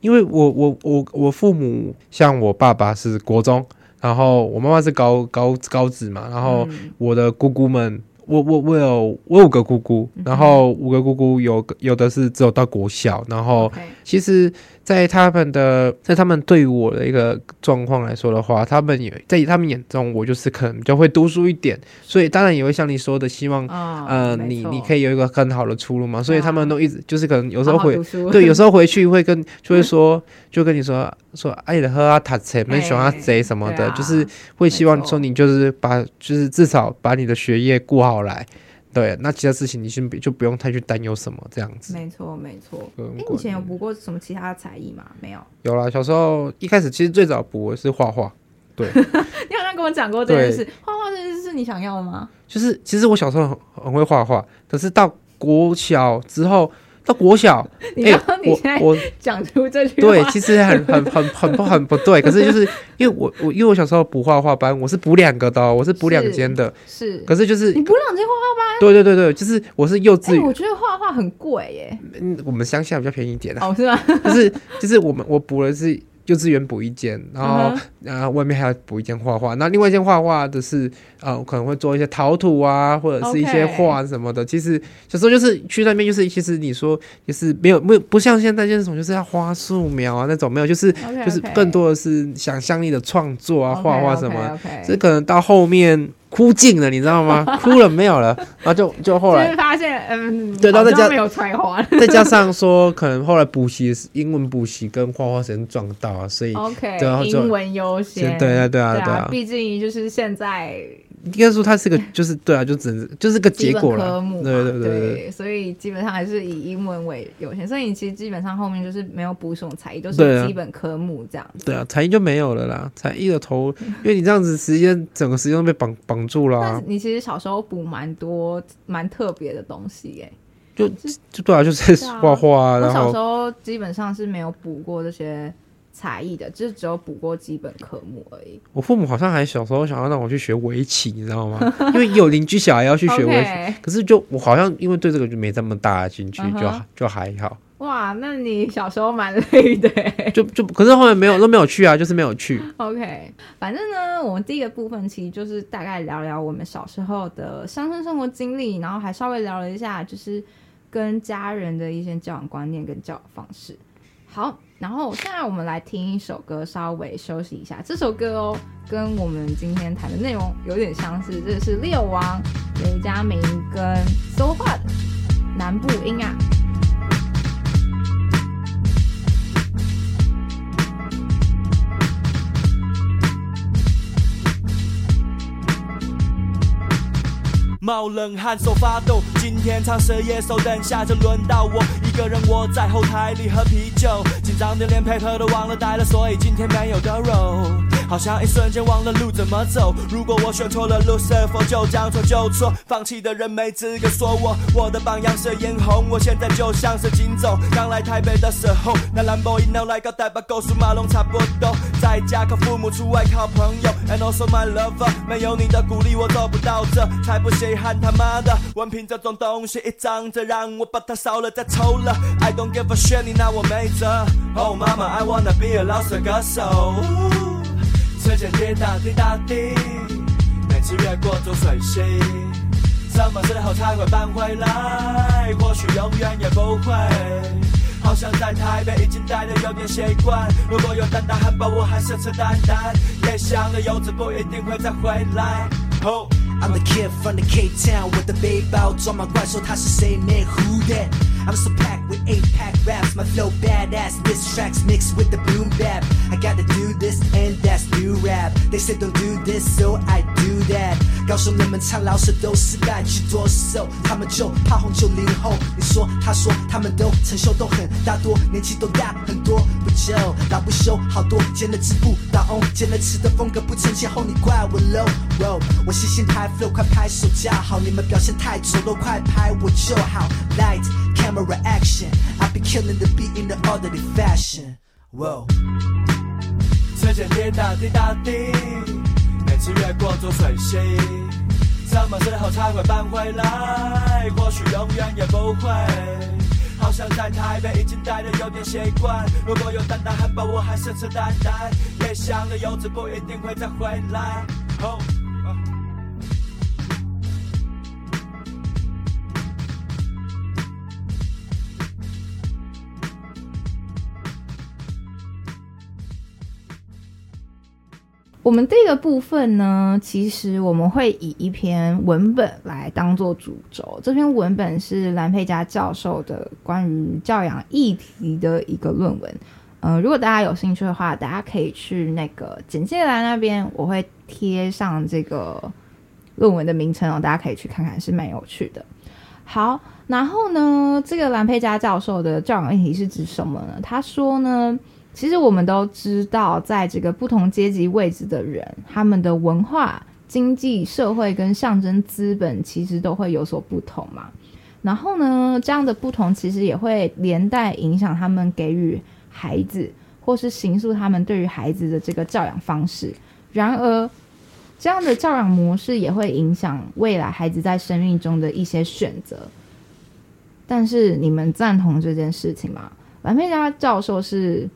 因为我我我我父母像我爸爸是国中，然后我妈妈是高高高职嘛，然后我的姑姑们。我我我有我有五个姑姑，然后五个姑姑有有的是只有到国小，然后其实，在他们的在他们对于我的一个状况来说的话，他们也在他们眼中，我就是可能比较会读书一点，所以当然也会像你说的，希望呃你你可以有一个很好的出路嘛，所以他们都一直就是可能有时候回对有时候回去会跟 就会说就跟你说说爱的喝啊塔切没喜欢贼什么的，就是会希望说你就是把就是至少把你的学业顾。好来，对，那其他事情你先就不用太去担忧什么这样子。没错，没错。哎，你以前有补过什么其他的才艺吗？没有。有啦，小时候一开始其实最早补的是画画。对，你好像跟我讲过这件事。画画这件事是你想要的吗？就是其实我小时候很很会画画，可是到国小之后。到国小，哎、欸，我我 讲出这句话，对，其实很很很很不很不对。可是就是因为我我因为我小时候补画画班，我是补两个的，我是补两间的，是。可是就是你补两间画画班？对对对对，就是我是幼稚园、欸。我觉得画画很贵耶。嗯，我们乡下比较便宜一点哦，是吗？就是就是我们我补的是。幼稚园补一间，然后然后、uh. 外面还要补一间画画。那另外一间画画的是，呃，可能会做一些陶土啊，或者是一些画什么的。其实小时候就是去那边，就是其实你说就是没有没有不像现在这种就是要花素描啊那种没有，就是 okay, okay. 就是更多的是想象力的创作啊，画画什么。这可能到后面。枯尽了，你知道吗？枯了没有了，然后就就后来发现，嗯，对，然后再加没有才华，再加上说，可能后来补习英文补习跟画画时间撞到啊，所以 OK，对，英文优先，对啊，对啊，对啊，毕竟就是现在。应该说它是个，就是对啊，就只能就是个结果了。科目对对对所以基本上还是以英文为优先。所以你其实基本上后面就是没有补什么才艺，都是基本科目这样子。对啊，才艺就没有了啦。才艺的头，因为你这样子时间整个时间都被绑绑住了。但是你其实小时候补蛮多蛮特别的东西耶，就就对啊，就是画画啊。然后我小时候基本上是没有补过这些。才艺的，就是只有补过基本科目而已。我父母好像还小时候想要让我去学围棋，你知道吗？因为有邻居小孩要去学围棋，Okay. 可是就我好像因为对这个就没这么大的兴趣，uh huh. 就就还好。哇，那你小时候蛮累的。就就可是后面没有都没有去啊，就是没有去。OK，反正呢，我们第一个部分其实就是大概聊聊我们小时候的乡村生活经历，然后还稍微聊了一下就是跟家人的一些教养观念跟教养方式。好。然后现在我们来听一首歌，稍微休息一下。这首歌哦，跟我们今天谈的内容有点相似。这是 Leo 王、雷佳明跟 So Hot 南部音啊。冒冷汗，手发抖。今天唱蛇野兽，等下就轮到我一个人窝在后台里喝啤酒，紧张的连配合都忘了带了，所以今天没有的肉。好像一瞬间忘了路怎么走。如果我选错了路，是否就将错就错？放弃的人没资格说我。我的榜样是颜红，我现在就像是金总。刚来台北的时候，那兰博基尼来个代把高速马龙差不多。在家靠父母，出外靠朋友。And also my lover，没有你的鼓励，我做不到这，才不稀罕他妈的文凭这种东西，一张着让我把它烧了再抽了。I don't give a shit，你拿我没辙。Oh mama，I wanna be a 饶舌歌手。时间滴答滴答滴，每次越过浊水溪，什么时候才会搬回来？或许永远也不会。好像在台北已经待得有点习惯，如果有蛋挞汉堡，我还是吃蛋蛋。也想了柚子不一定会再回来。Oh，I'm the kid from the K Town with the big 包装满怪兽，他是谁？Man who that？I'm so packed with eight pack raps. My flow badass. This tracks mixed with the boom bap. I gotta do this and that's new rap. They say don't do this, so I do that. 告诉你们唱老舍都是带去多手，他们就怕红九零后。你说他说他们都成熟都很大多，年纪都大很多，不就老不休好多，剪了词不倒翁，剪了词的风格不成气候，你怪我 low。我细心太 flow，快拍手叫好，你们表现太丑陋，快拍我就好。Light camera action，I be killing the beat in the orderly fashion。时间滴答滴答滴，每次越过左水溪，什么时候才会搬回来？或许永远也不会。好像在台北已经待得有点习惯，如果有蛋蛋汉堡，我还是吃蛋蛋。也想着柚子不一定会再回来。Oh. 我们这个部分呢，其实我们会以一篇文本来当做主轴。这篇文本是蓝佩嘉教授的关于教养议题的一个论文。呃，如果大家有兴趣的话，大家可以去那个简介栏那边，我会贴上这个论文的名称哦，大家可以去看看，是蛮有趣的。好，然后呢，这个蓝佩嘉教授的教养议题是指什么呢？他说呢。其实我们都知道，在这个不同阶级位置的人，他们的文化、经济、社会跟象征资本其实都会有所不同嘛。然后呢，这样的不同其实也会连带影响他们给予孩子，或是形塑他们对于孩子的这个教养方式。然而，这样的教养模式也会影响未来孩子在生命中的一些选择。但是，你们赞同这件事情吗？蓝佩嘉教授是。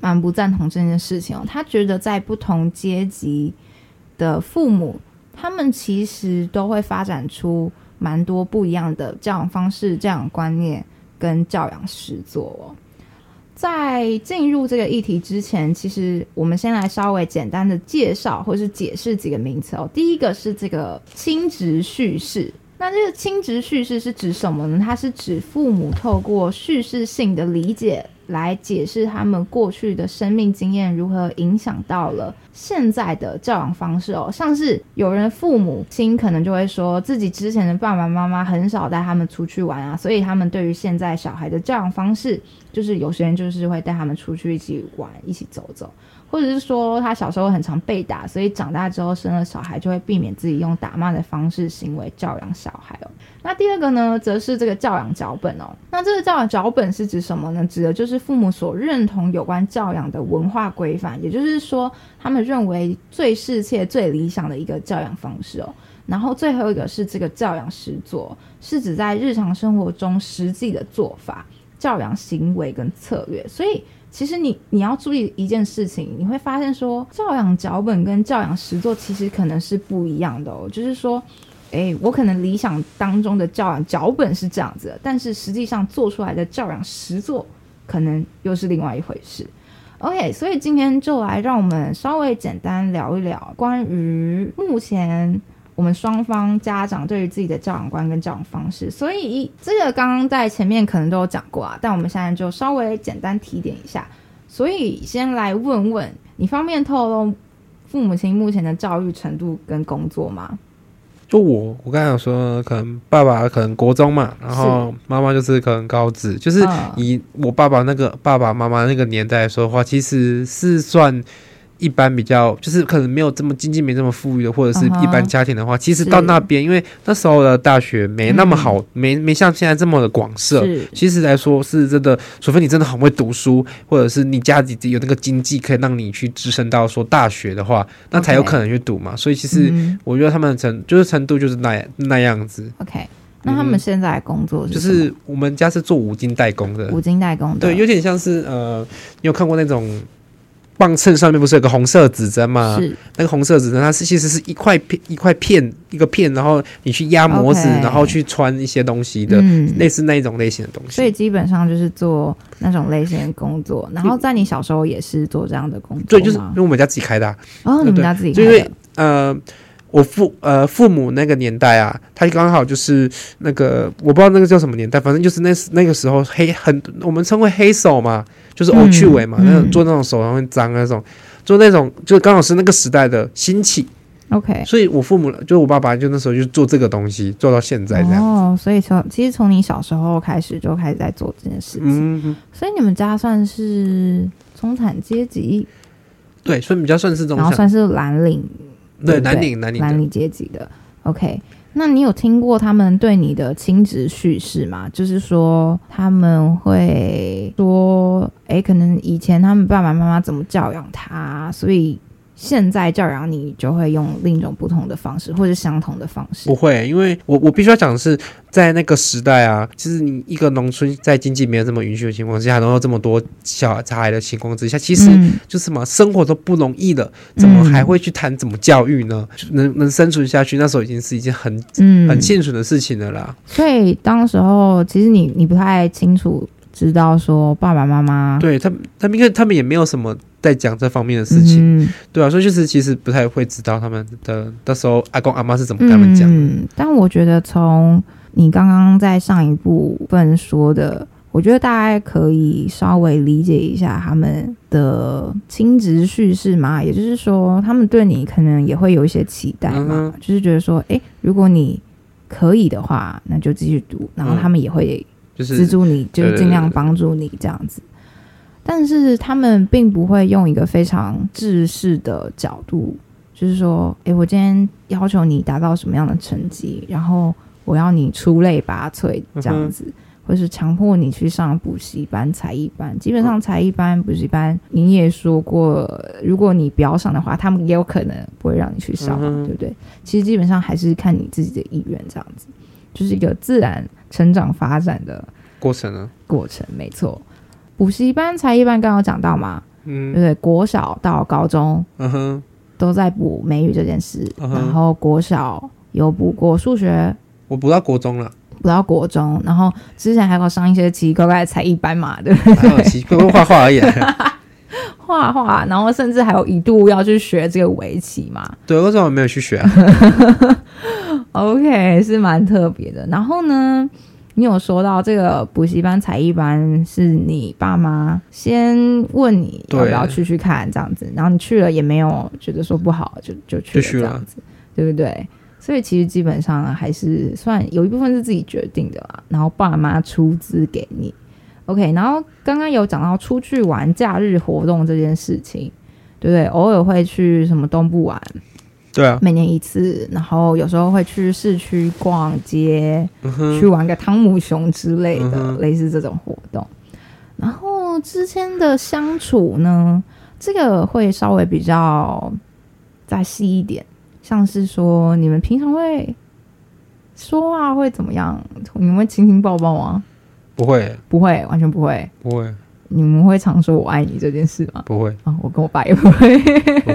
蛮不赞同这件事情哦，他觉得在不同阶级的父母，他们其实都会发展出蛮多不一样的教养方式、教养观念跟教养实作哦。在进入这个议题之前，其实我们先来稍微简单的介绍或是解释几个名词哦。第一个是这个亲职叙事，那这个亲职叙事是指什么呢？它是指父母透过叙事性的理解。来解释他们过去的生命经验如何影响到了现在的教养方式哦，像是有人父母亲可能就会说自己之前的爸爸妈妈很少带他们出去玩啊，所以他们对于现在小孩的教养方式，就是有些人就是会带他们出去一起玩，一起走走。或者是说他小时候很常被打，所以长大之后生了小孩就会避免自己用打骂的方式行为教养小孩哦。那第二个呢，则是这个教养脚本哦。那这个教养脚本是指什么呢？指的就是父母所认同有关教养的文化规范，也就是说他们认为最适切、最理想的一个教养方式哦。然后最后一个是这个教养实作，是指在日常生活中实际的做法、教养行为跟策略。所以。其实你你要注意一件事情，你会发现说教养脚本跟教养实作其实可能是不一样的哦。就是说，诶，我可能理想当中的教养脚本是这样子，但是实际上做出来的教养实作可能又是另外一回事。OK，所以今天就来让我们稍微简单聊一聊关于目前。我们双方家长对于自己的教养观跟教养方式，所以这个刚刚在前面可能都有讲过啊，但我们现在就稍微简单提点一下。所以先来问问你，方便透露父母亲目前的教育程度跟工作吗？就我，我刚才有说，可能爸爸可能国中嘛，然后妈妈就是可能高职，就是以我爸爸那个爸爸妈妈那个年代来说的话，其实是算。一般比较就是可能没有这么经济没这么富裕的，或者是一般家庭的话，uh -huh, 其实到那边，因为那时候的大学没那么好，嗯、没没像现在这么的广设。其实来说是真的，除非你真的很会读书，或者是你家里有那个经济可以让你去支撑到说大学的话，那才有可能去读嘛。Okay. 所以其实我觉得他们的程就是程度就是那那样子。OK，那他们现在工作是就是我们家是做五金代工的，五金代工的，对，有点像是呃，你有看过那种。磅秤上面不是有个红色指针吗？是那个红色指针，它是其实是一块片一块片一个片，然后你去压模子然后去穿一些东西的，嗯，类似那一种类型的东西。所以基本上就是做那种类型的工作。然后在你小时候也是做这样的工作，对，就是因为我们家自己开的，啊。哦，你们家自己开的。就因为呃，我父呃父母那个年代啊，他刚好就是那个我不知道那个叫什么年代，反正就是那那个时候黑很我们称为黑手嘛，就是偶趣味嘛，嗯、那种做那种手很脏那种，做那种就刚好是那个时代的兴起。OK，所以我父母就我爸爸就那时候就做这个东西，做到现在这样。哦，所以从其实从你小时候开始就开始在做这件事情。所以你们家算是中产阶级。对，所以比较算是中产，然后算是蓝领。对，蓝领蓝领蓝领阶级的。OK，那你有听过他们对你的亲职叙事吗？就是说他们会说，哎，可能以前他们爸爸妈妈怎么教养他，所以。现在教养你就会用另一种不同的方式，或者相同的方式。不会，因为我我必须要讲的是，在那个时代啊，其实你一个农村在经济没有这么允许的情况之下，然后这么多小孩的情况之下，其实就是什么、嗯、生活都不容易了，怎么还会去谈怎么教育呢？嗯、能 能生存下去，那时候已经是一件很嗯很幸存的事情了啦。所以当时候其实你你不太清楚。知道说爸爸妈妈对他们，他们因为他们也没有什么在讲这方面的事情，嗯、对啊，所以就是其实不太会知道他们的那时候阿公阿妈是怎么跟他们讲的。嗯，但我觉得从你刚刚在上一部分说的，我觉得大概可以稍微理解一下他们的亲职叙事嘛，也就是说，他们对你可能也会有一些期待嘛，嗯、就是觉得说，哎，如果你可以的话，那就继续读，然后他们也会。就是资助你，就是尽量帮助你这样子，但是他们并不会用一个非常制式的角度，就是说，诶、欸，我今天要求你达到什么样的成绩，然后我要你出类拔萃这样子，嗯、或是强迫你去上补习班、才艺班。基本上才艺班、补习班，你也说过，如果你不要上的话，他们也有可能不会让你去上，嗯、对不对？其实基本上还是看你自己的意愿这样子。就是一个自然成长发展的过程呢，过程没错。补习班、才艺班刚刚讲到嘛，嗯，对对？国小到高中，嗯哼，都在补美语这件事。嗯、然后国小有补过数学，我补到国中了，补到国中。然后之前还有上一些奇奇怪怪的才艺班嘛，对不对？奇怪怪画画而已。画画，然后甚至还有一度要去学这个围棋嘛？对，为什么我没有去学啊？OK，是蛮特别的。然后呢，你有说到这个补习班、才艺班是你爸妈先问你要不要去去看这样子，然后你去了也没有觉得说不好，就就去了这样子，对不对？所以其实基本上还是算有一部分是自己决定的啦，然后爸妈出资给你。OK，然后刚刚有讲到出去玩、假日活动这件事情，对不对？偶尔会去什么东部玩，对啊，每年一次。然后有时候会去市区逛街，嗯、去玩个汤姆熊之类的，嗯、类似这种活动。然后之间的相处呢，这个会稍微比较再细一点，像是说你们平常会说话会怎么样？你们会亲亲抱抱吗？不会，不会，完全不会，不会。你们会常说我爱你这件事吗？不会啊，我跟我爸也不会。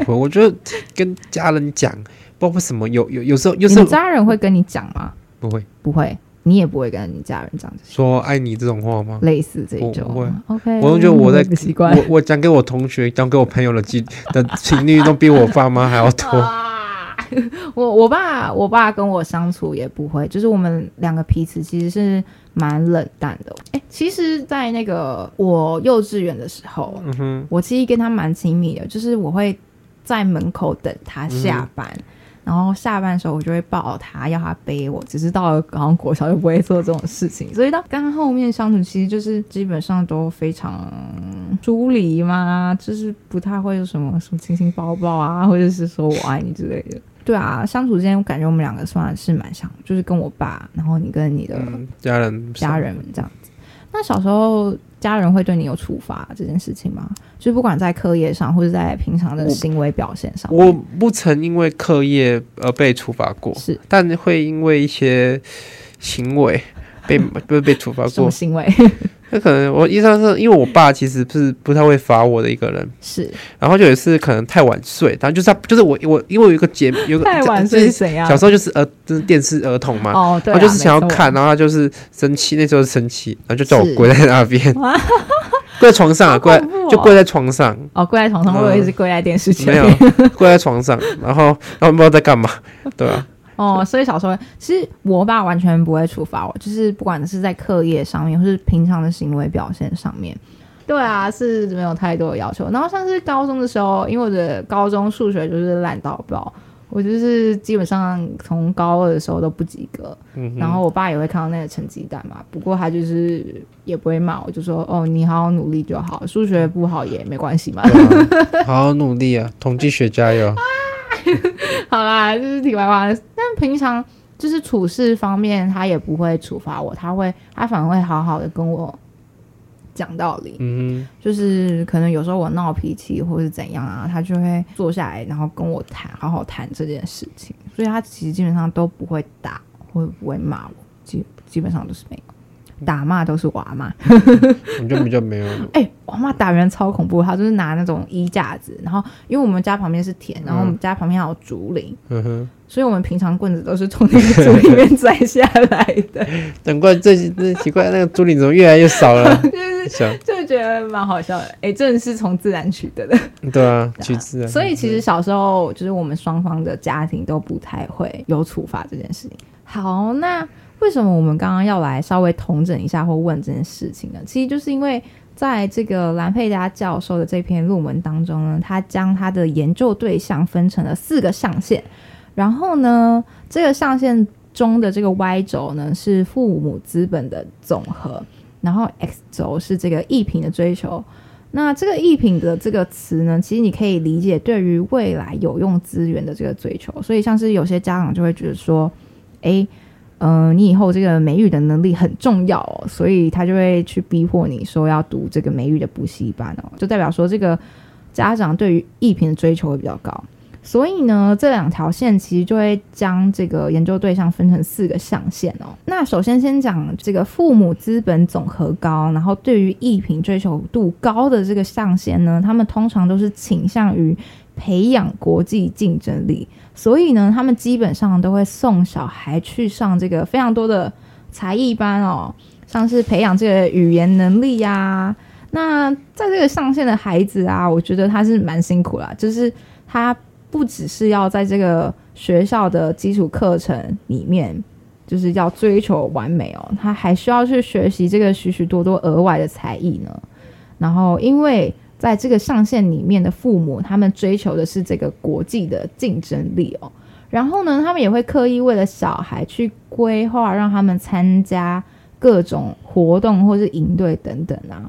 不会，我觉得跟家人讲，不知道为什么有有有时候，有时候家人会跟你讲吗？不会，不会，你也不会跟你家人讲说爱你这种话吗？类似这种，不会。OK，我都觉得我在习惯，我我讲给我同学，讲给我朋友的情的频率都比我爸妈还要多。我我爸我爸跟我相处也不会，就是我们两个彼此其实是蛮冷淡的。哎、欸，其实，在那个我幼稚园的时候，嗯、哼我其实跟他蛮亲密的，就是我会在门口等他下班，嗯、然后下班的时候我就会抱他，要他背我。只是到了刚刚国小就不会做这种事情，所以到刚刚后面相处，其实就是基本上都非常疏离嘛，就是不太会有什么什么亲亲抱抱啊，或者是说我爱你之类的。对啊，相处之间我感觉我们两个算是蛮像，就是跟我爸，然后你跟你的家人家人这样子。那小时候家人会对你有处罚这件事情吗？就是不管在课业上，或者在平常的行为表现上我，我不曾因为课业而被处罚过，是，但会因为一些行为被被被处罚过。行为？那可能我印象是因为我爸其实是不太会罚我的一个人，是。然后就有一次可能太晚睡，然后就是他就是我我因为有一个节有个太晚睡是谁啊？小时候就是儿就是电视儿童嘛，哦对，然后就是想要看，然后他就是生气，那时候生气，然后就叫我跪在那边。跪在床上啊，跪哦就跪在床上。哦，跪在床上，我以为是跪在电视前没有，跪在床上，然后然后不知道在干嘛，对啊。哦，所以小时候其实我爸完全不会处罚我，就是不管是在课业上面，或是平常的行为表现上面，对啊，是没有太多的要求。然后像是高中的时候，因为我的高中数学就是烂到爆，我就是基本上从高二的时候都不及格。嗯、然后我爸也会看到那个成绩单嘛，不过他就是也不会骂我，就说哦，你好好努力就好，数学不好也没关系嘛。啊、好好努力啊，统计学加油。好啦，就是题外话。但平常就是处事方面，他也不会处罚我，他会，他反而会好好的跟我讲道理。嗯，就是可能有时候我闹脾气或是怎样啊，他就会坐下来，然后跟我谈，好好谈这件事情。所以他其实基本上都不会打，或不会骂我，基基本上都是没有。打骂都是我阿嬷，我就比较没有。哎、欸，我阿嬷打人超恐怖，她就是拿那种衣架子，然后因为我们家旁边是田，然后我们家旁边还有竹林，嗯哼，所以我们平常棍子都是从那个竹里面摘下来的。难怪这这奇怪，那个竹林怎么越来越少了？就是就觉得蛮好笑的。哎、欸，真的是从自然取得的。对啊，取自然。所以其实小时候就是我们双方的家庭都不太会有处罚这件事情。好，那。为什么我们刚刚要来稍微统整一下或问这件事情呢？其实就是因为在这个兰佩达教授的这篇论文当中呢，他将他的研究对象分成了四个象限，然后呢，这个象限中的这个 Y 轴呢是父母资本的总和，然后 X 轴是这个艺品的追求。那这个艺品的这个词呢，其实你可以理解对于未来有用资源的这个追求。所以像是有些家长就会觉得说，诶。呃，你以后这个美语的能力很重要哦，所以他就会去逼迫你说要读这个美语的补习班哦，就代表说这个家长对于艺品的追求会比较高。所以呢，这两条线其实就会将这个研究对象分成四个象限哦。那首先先讲这个父母资本总和高，然后对于艺品追求度高的这个象限呢，他们通常都是倾向于培养国际竞争力。所以呢，他们基本上都会送小孩去上这个非常多的才艺班哦，像是培养这个语言能力呀、那在这个上线的孩子啊，我觉得他是蛮辛苦啦，就是他不只是要在这个学校的基础课程里面，就是要追求完美哦，他还需要去学习这个许许多多额外的才艺呢。然后因为在这个上限里面的父母，他们追求的是这个国际的竞争力哦。然后呢，他们也会刻意为了小孩去规划，让他们参加各种活动或是营队等等啊。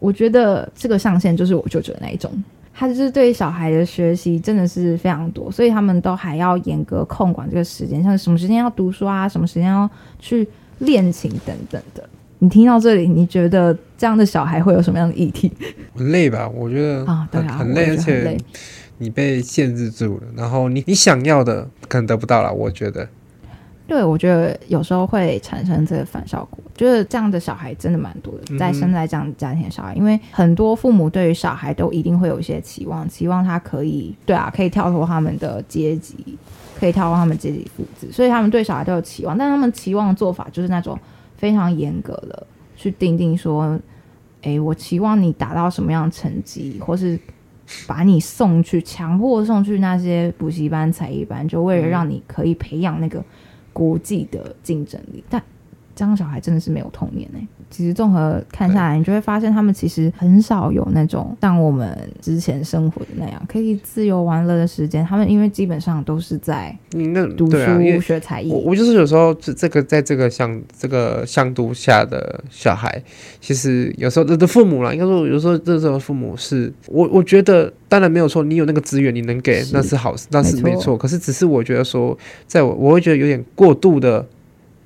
我觉得这个上限就是我舅舅的那一种，他就是对小孩的学习真的是非常多，所以他们都还要严格控管这个时间，像什么时间要读书啊，什么时间要去练琴等等的。你听到这里，你觉得这样的小孩会有什么样的议题？很累吧？我觉得啊，对啊，很累，而且你被限制住了，然后你你想要的可能得不到了。我觉得，对，我觉得有时候会产生这个反效果。就是这样的小孩真的蛮多的，在生在这样的家庭的小孩，嗯，因为很多父母对于小孩都一定会有一些期望，期望他可以，对啊，可以跳脱他们的阶级，可以跳脱他们阶级复制，所以他们对小孩都有期望，但他们期望的做法就是那种。非常严格的去定定说，哎，我期望你达到什么样的成绩，或是把你送去强迫送去那些补习班、才艺班，就为了让你可以培养那个国际的竞争力。但这样小孩真的是没有童年呢、欸。其实综合看下来，你就会发现他们其实很少有那种像我们之前生活的那样可以自由玩乐的时间。他们因为基本上都是在你那读书、学才艺。我我就是有时候这这个在这个像这个向度下的小孩，其实有时候的父母啦，应该说有时候这时候父母是我我觉得当然没有错，你有那个资源你能给那是好事，那是没错。可是只是我觉得说，在我我会觉得有点过度的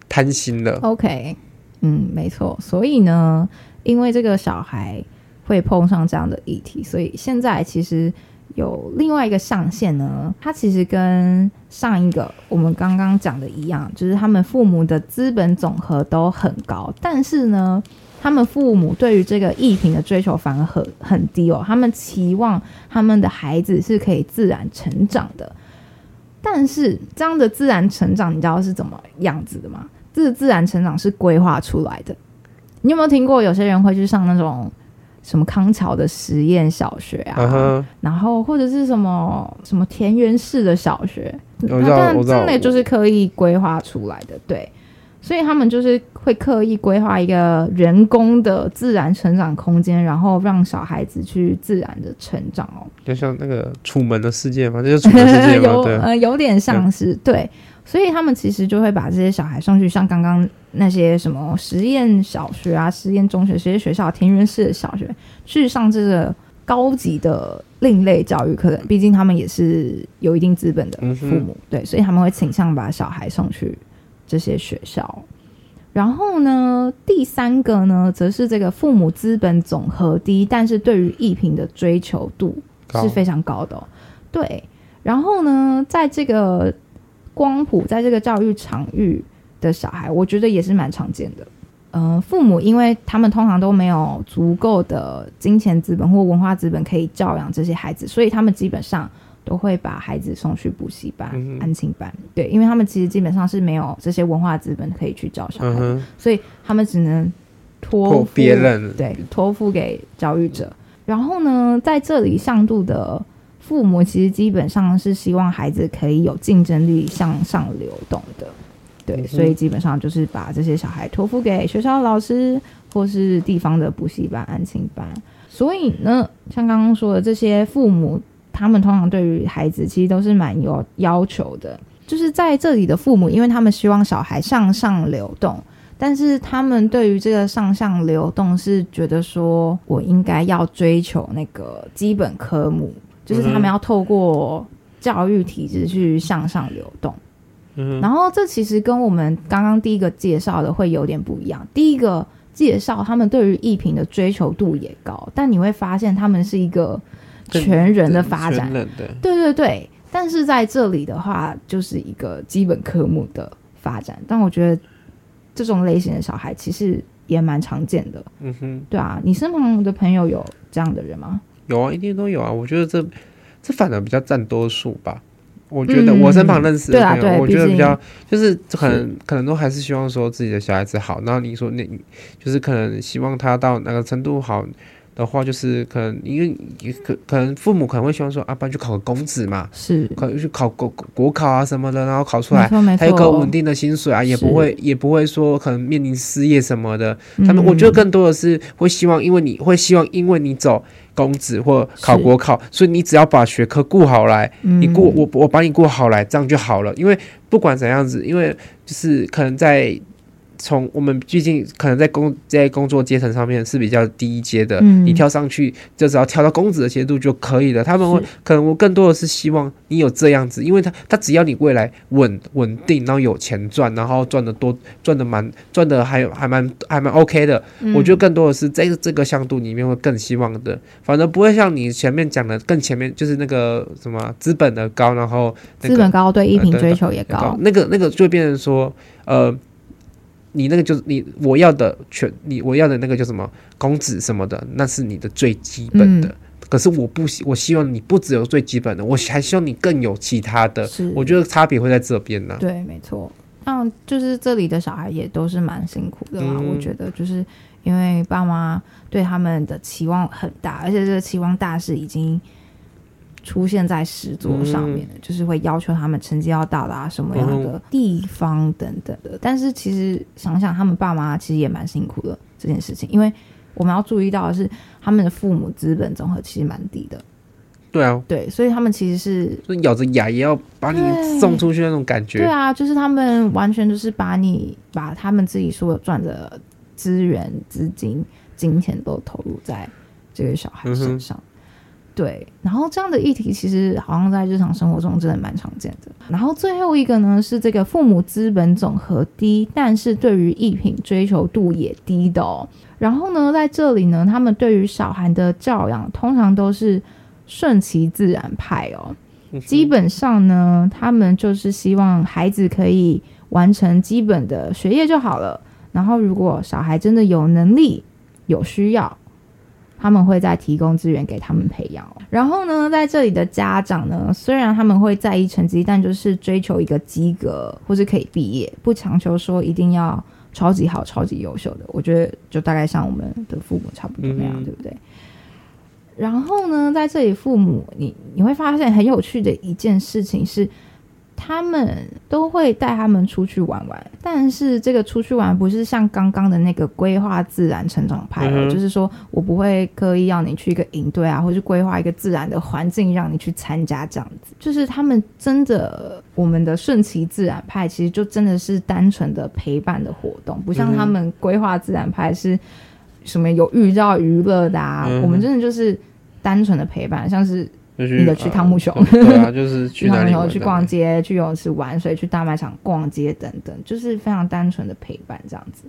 贪心了。OK。嗯，没错。所以呢，因为这个小孩会碰上这样的议题，所以现在其实有另外一个上限呢。它其实跟上一个我们刚刚讲的一样，就是他们父母的资本总和都很高，但是呢，他们父母对于这个艺品的追求反而很很低哦。他们期望他们的孩子是可以自然成长的，但是这样的自然成长，你知道是怎么样子的吗？这自然成长是规划出来的。你有没有听过有些人会去上那种什么康桥的实验小学啊，uh huh. 然后或者是什么什么田园式的小学，但真的就是刻意规划出来的，对。所以他们就是会刻意规划一个人工的自然成长空间，然后让小孩子去自然的成长哦。就像那个楚门的世界嘛，就是楚门世界 有呃有点像是对，对。所以他们其实就会把这些小孩送去像刚刚那些什么实验小学啊、实验中学、实验学校、田园式的小学去上这个高级的另类教育课程。毕竟他们也是有一定资本的父母，嗯、对，所以他们会倾向把小孩送去。这些学校，然后呢，第三个呢，则是这个父母资本总和低，但是对于艺品的追求度是非常高的对，然后呢，在这个光谱，在这个教育场域的小孩，我觉得也是蛮常见的。嗯、呃，父母因为他们通常都没有足够的金钱资本或文化资本可以教养这些孩子，所以他们基本上。都会把孩子送去补习班、嗯、安亲班，对，因为他们其实基本上是没有这些文化资本可以去教小孩，嗯、所以他们只能托付别人，对，托付给教育者。然后呢，在这里上度的父母其实基本上是希望孩子可以有竞争力、向上流动的，对，嗯、所以基本上就是把这些小孩托付给学校老师或是地方的补习班、安亲班。所以呢，像刚刚说的这些父母。他们通常对于孩子其实都是蛮有要求的，就是在这里的父母，因为他们希望小孩向上流动，但是他们对于这个向上流动是觉得说，我应该要追求那个基本科目，就是他们要透过教育体制去向上流动。嗯，然后这其实跟我们刚刚第一个介绍的会有点不一样。第一个介绍他们对于艺品的追求度也高，但你会发现他们是一个。全人的发展，对对对，但是在这里的话，就是一个基本科目的发展。但我觉得这种类型的小孩其实也蛮常见的。嗯哼，对啊，你身旁的朋友有这样的人吗？有啊，一定都有啊。我觉得这这反而比较占多数吧。我觉得我身旁认识的朋友，嗯、我觉得比较就是可能是可能都还是希望说自己的小孩子好。然后你说那，就是可能希望他到哪个程度好。的话就是可能因为可可能父母可能会希望说，啊，不然去考个公职嘛，是可能去考国国考啊什么的，然后考出来他有个稳定的薪水啊，也不会也不会说可能面临失业什么的。他们我觉得更多的是会希望，因为你会希望因为你走公职或考国考，所以你只要把学科顾好来，你过我我把你顾好来，这样就好了。因为不管怎样子，因为就是可能在。从我们毕竟可能在工在工作阶层上面是比较低一阶的，嗯、你跳上去就只要跳到公子的阶度就可以了。他们会可能我更多的是希望你有这样子，因为他他只要你未来稳稳定，然后有钱赚，然后赚的多，赚的蛮赚的还还蛮还蛮 OK 的。嗯、我觉得更多的是在这个向度里面会更希望的，反正不会像你前面讲的更前面就是那个什么资本的高，然后资、那个、本高对艺品追求也高，呃、那个那个就会变成说呃。你那个就是你我要的全，你我要的那个叫什么公子什么的，那是你的最基本的。嗯、可是我不希，我希望你不只有最基本的，我还希望你更有其他的。是我觉得差别会在这边呢。对，没错。那就是这里的小孩也都是蛮辛苦的啦。嗯、我觉得就是因为爸妈对他们的期望很大，而且这个期望大是已经。出现在石桌上面的，嗯、就是会要求他们成绩要到达什么样的地方等等的。嗯、但是其实想想，他们爸妈其实也蛮辛苦的这件事情，因为我们要注意到的是，他们的父母资本总和其实蛮低的。对啊，对，所以他们其实是就咬着牙也要把你送出去那种感觉。对啊，就是他们完全就是把你把他们自己所有赚的资源、资金、金钱都投入在这个小孩身上。嗯对，然后这样的议题其实好像在日常生活中真的蛮常见的。然后最后一个呢是这个父母资本总和低，但是对于艺品追求度也低的哦。然后呢，在这里呢，他们对于小孩的教养通常都是顺其自然派哦。基本上呢，他们就是希望孩子可以完成基本的学业就好了。然后如果小孩真的有能力、有需要。他们会再提供资源给他们培养。然后呢，在这里的家长呢，虽然他们会在意成绩，但就是追求一个及格或是可以毕业，不强求说一定要超级好、超级优秀的。我觉得就大概像我们的父母差不多那样，嗯、对不对？然后呢，在这里，父母你你会发现很有趣的一件事情是。他们都会带他们出去玩玩，但是这个出去玩不是像刚刚的那个规划自然成长派，嗯、就是说我不会刻意要你去一个营队啊，或是规划一个自然的环境让你去参加这样子。就是他们真的，我们的顺其自然派其实就真的是单纯的陪伴的活动，不像他们规划自然派是什么有寓教娱乐的啊。嗯、我们真的就是单纯的陪伴，像是。你的去汤姆熊，对啊，就是去哪里去逛街，去游泳池玩所以，去大卖场逛街等等，就是非常单纯的陪伴这样子。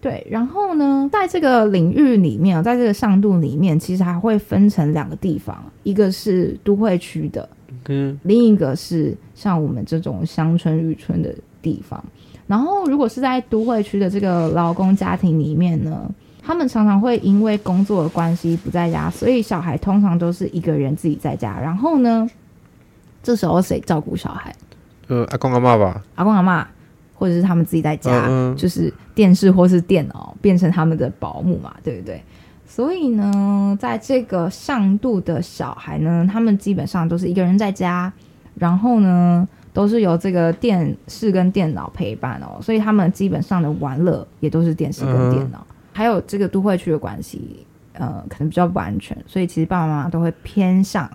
对，然后呢，在这个领域里面，在这个上度里面，其实还会分成两个地方，一个是都会区的，嗯，另一个是像我们这种乡村渔村的地方。然后，如果是在都会区的这个劳工家庭里面呢，他们常常会因为工作的关系不在家，所以小孩通常都是一个人自己在家。然后呢，这时候谁照顾小孩？呃，阿公阿嬷吧。阿公阿妈，或者是他们自己在家，嗯嗯，就是电视或是电脑变成他们的保姆嘛，对不对？所以呢，在这个上度的小孩呢，他们基本上都是一个人在家，然后呢，都是由这个电视跟电脑陪伴哦，所以他们基本上的玩乐也都是电视跟电脑。嗯还有这个都会区的关系，呃，可能比较不安全，所以其实爸爸妈妈都会偏向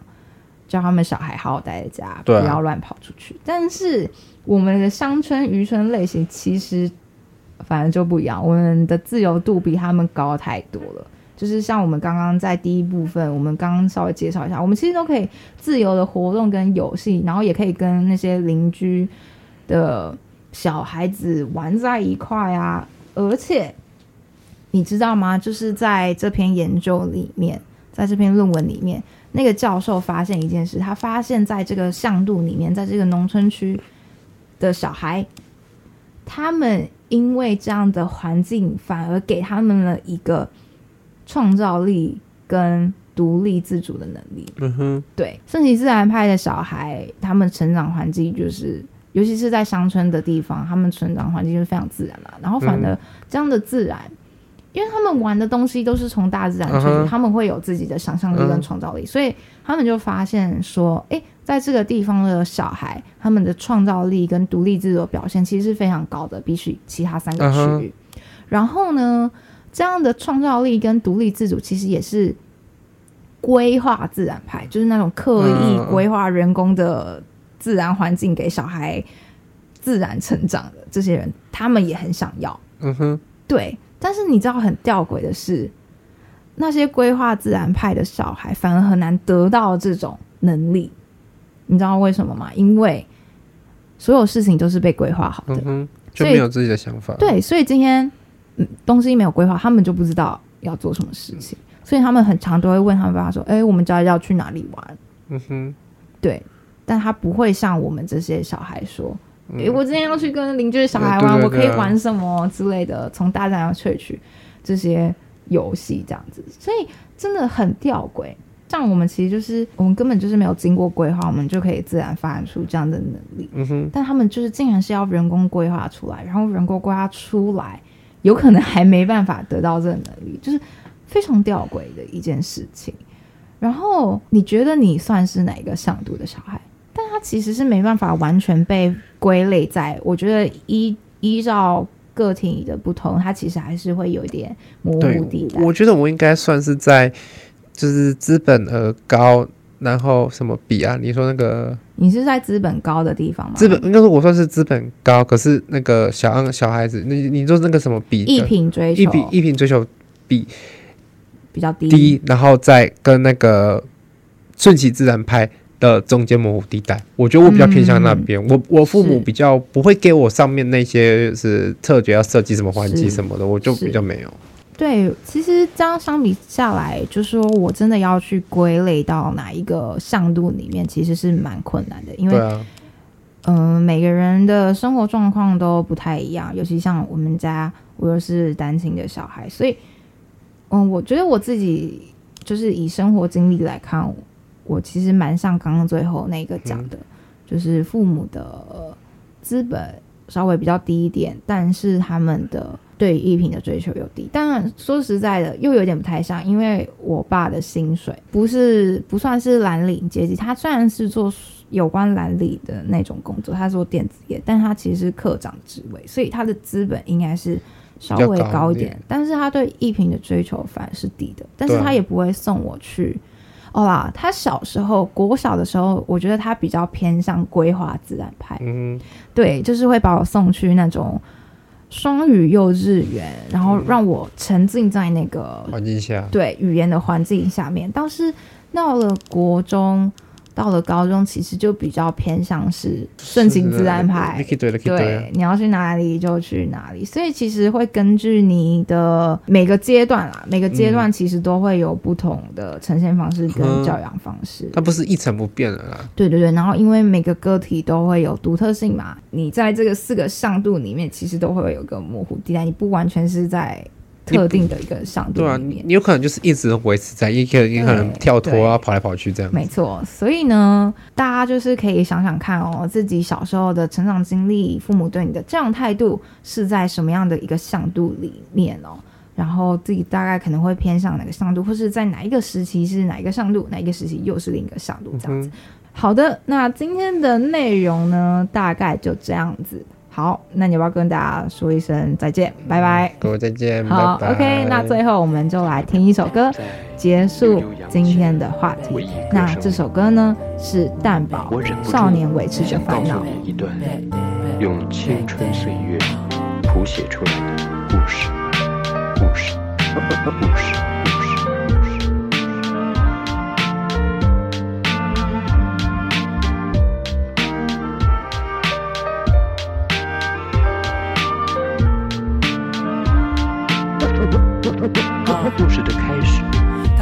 叫他们小孩好好待在家，啊、不要乱跑出去。但是我们的乡村渔村类型其实反正就不一样，我们的自由度比他们高太多了。就是像我们刚刚在第一部分，我们刚刚稍微介绍一下，我们其实都可以自由的活动跟游戏，然后也可以跟那些邻居的小孩子玩在一块啊，而且。你知道吗？就是在这篇研究里面，在这篇论文里面，那个教授发现一件事，他发现在这个向度里面，在这个农村区的小孩，他们因为这样的环境，反而给他们了一个创造力跟独立自主的能力。嗯哼，对，顺其自然派的小孩，他们成长环境就是，尤其是在乡村的地方，他们成长环境就是非常自然嘛。然后，反而这样的自然。嗯因为他们玩的东西都是从大自然出去，uh huh. 他们会有自己的想象力跟创造力，uh huh. 所以他们就发现说，诶，在这个地方的小孩，他们的创造力跟独立自主的表现其实是非常高的，比起其他三个区域。Uh huh. 然后呢，这样的创造力跟独立自主，其实也是规划自然派，就是那种刻意规划人工的自然环境给小孩自然成长的这些人，他们也很想要。嗯哼、uh，huh. 对。但是你知道很吊诡的是，那些规划自然派的小孩反而很难得到这种能力。你知道为什么吗？因为所有事情都是被规划好的，嗯，就没有自己的想法。对，所以今天嗯，东西没有规划，他们就不知道要做什么事情，所以他们很常都会问他们爸爸说：“哎、欸，我们家要去哪里玩？”嗯哼，对，但他不会像我们这些小孩说。诶、欸，我今天要去跟邻居的小孩玩，我可以玩什么之类的，从大自然要萃取这些游戏这样子，所以真的很吊诡。像我们其实就是我们根本就是没有经过规划，我们就可以自然发展出这样的能力。嗯哼，但他们就是竟然是要人工规划出来，然后人工规划出来，有可能还没办法得到这个能力，就是非常吊诡的一件事情。然后你觉得你算是哪一个上度的小孩？其实是没办法完全被归类在，我觉得依依照个体的不同，它其实还是会有一点模糊地带。我觉得我应该算是在，就是资本额高，然后什么比啊？你说那个？你是在资本高的地方吗？资本应该说我算是资本高，可是那个小小孩子，你你说那个什么比？一品追求，一品一品追求比比较低，低，然后再跟那个顺其自然派。的中间模糊地带，我觉得我比较偏向那边。嗯、我我父母比较不会给我上面那些是特别要设计什么环境什么的，我就比较没有。对，其实这样相比下来，就是说我真的要去归类到哪一个向度里面，其实是蛮困难的，因为嗯、每个人的生活状况都不太一样，尤其像我们家，我又是单亲的小孩，所以嗯，我觉得我自己就是以生活经历来看。我其实蛮像刚刚最后那个讲的，嗯、就是父母的资本稍微比较低一点，但是他们的对艺品的追求又低。当然说实在的，又有点不太像，因为我爸的薪水不是不算是蓝领阶级，他虽然是做有关蓝领的那种工作，他做电子业，但他其实是科长职位，所以他的资本应该是稍微高一点。一点但是他对艺品的追求反而是低的，但是他也不会送我去。哦啦，他小时候，国小的时候，我觉得他比较偏向规划自然派。嗯，对，就是会把我送去那种双语幼稚园，然后让我沉浸在那个环境下，对语言的环境下面。倒是到了国中。到了高中，其实就比较偏向是顺其自然派。对，你要去哪里就去哪里。所以其实会根据你的每个阶段啦，每个阶段其实都会有不同的呈现方式跟教养方式。它不是一成不变的啦。对对对，然后因为每个个体都会有独特性嘛，你在这个四个向度里面，其实都会有一个模糊地带，你不完全是在。特定的一个向度里面，对啊，你有可能就是一直维持在，也可也可能跳脱啊，跑来跑去这样。没错，所以呢，大家就是可以想想看哦，自己小时候的成长经历，父母对你的这样态度是在什么样的一个向度里面哦，然后自己大概可能会偏向哪个向度，或是在哪一个时期是哪一个向度，哪一个时期又是另一个向度这样子。嗯、好的，那今天的内容呢，大概就这样子。好，那你要不要跟大家说一声再见，拜拜。各位再见，好拜拜，OK。那最后我们就来听一首歌，结束今天的话题。那这首歌呢是蛋堡《少年维持着烦恼》。一段用青春岁月谱写出来的故事，故事，故事。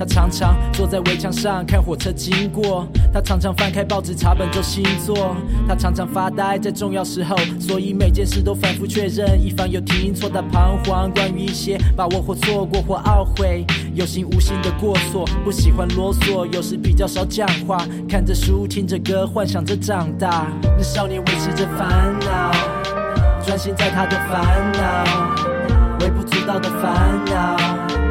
他常常坐在围墙上看火车经过，他常常翻开报纸查本周星座，他常常发呆在重要时候，所以每件事都反复确认，以防有听错。他彷徨关于一些把握或错过或懊悔，有心无心的过错，不喜欢啰嗦，有时比较少讲话，看着书听着歌，幻想着长大。那少年维持着烦恼，专心在他的烦恼，微不足道的烦恼。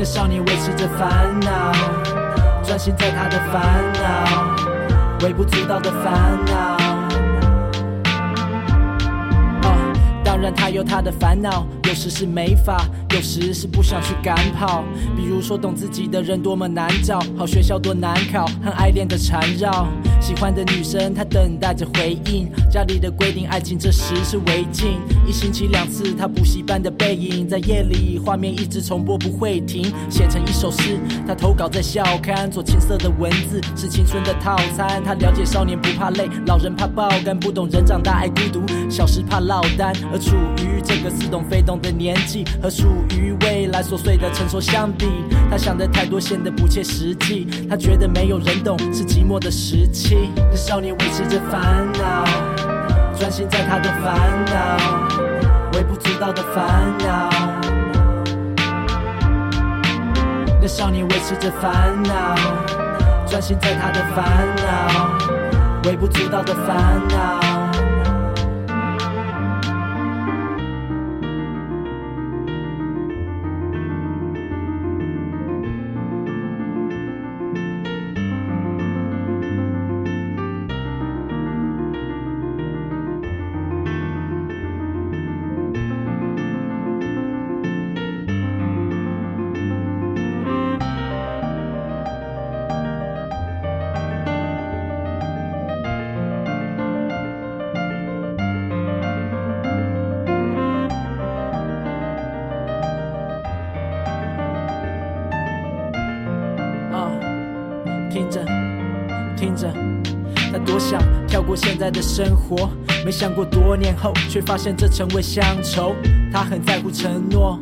的少年维持着烦恼，专心在他的烦恼，微不足道的烦恼。当然，他有他的烦恼，有时是没法，有时是不想去赶跑。比如说，懂自己的人多么难找，好学校多难考，和爱恋的缠绕。喜欢的女生，他等待着回应。家里的规定，爱情这时是违禁。一星期两次，他补习班的背影，在夜里画面一直重播不会停。写成一首诗，他投稿在校刊，做青涩的文字是青春的套餐。他了解少年不怕累，老人怕爆肝，不懂人长大爱孤独，小时怕落单，而处于这个似懂非懂的年纪，和属于未来琐碎的成熟相比，他想的太多显得不切实际。他觉得没有人懂是寂寞的时期。那少年维持着烦恼，专心在他的烦恼，微不足道的烦恼。那少年维持着烦恼，专心在他的烦恼，微不足道的烦恼。活，没想过多年后，却发现这成为乡愁。他很在乎承诺，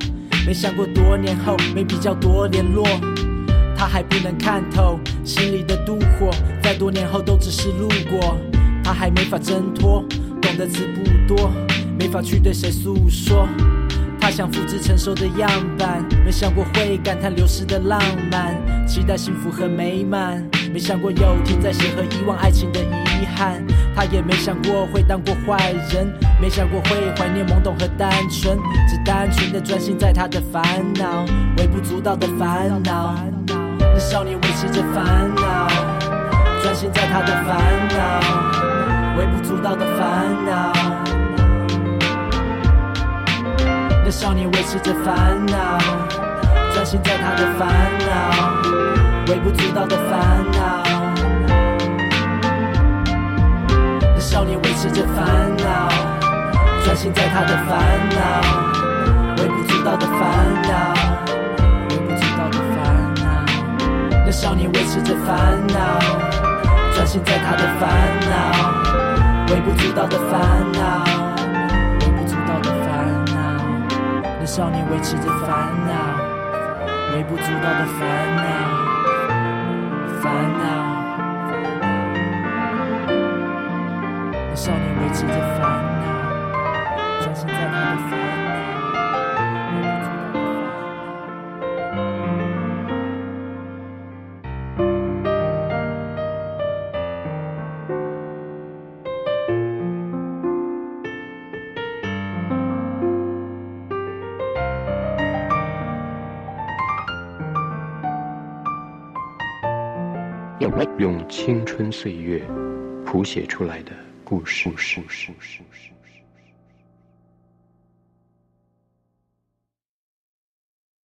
没想过多年后，没比较多联络。他还不能看透心里的妒火，在多年后都只是路过。他还没法挣脱，懂的词不多，没法去对谁诉说。他想复制成熟的样板，没想过会感叹流逝的浪漫，期待幸福和美满，没想过有天再写和遗忘爱情的遗憾。他也没想过会当过坏人，没想过会怀念懵懂和单纯，只单纯的专心在他的烦恼，微不足道的烦恼。那少年维持着烦恼，专心在他的烦恼，微不足道的烦恼。那少年维持着烦恼，专心在他的烦恼，微不足道的烦恼。少年维持着烦恼，专心在他的烦恼，微不足道的烦恼，微不足道的烦恼。那少年维持着烦恼，专心在他的烦恼，微不足道的烦恼。微不足道的烦恼。那少年维持着烦恼，微不足道的烦恼，烦恼。少年维持着烦恼，专心在他的烦恼。用青春岁月谱写出来的故事。故事，故事，故事。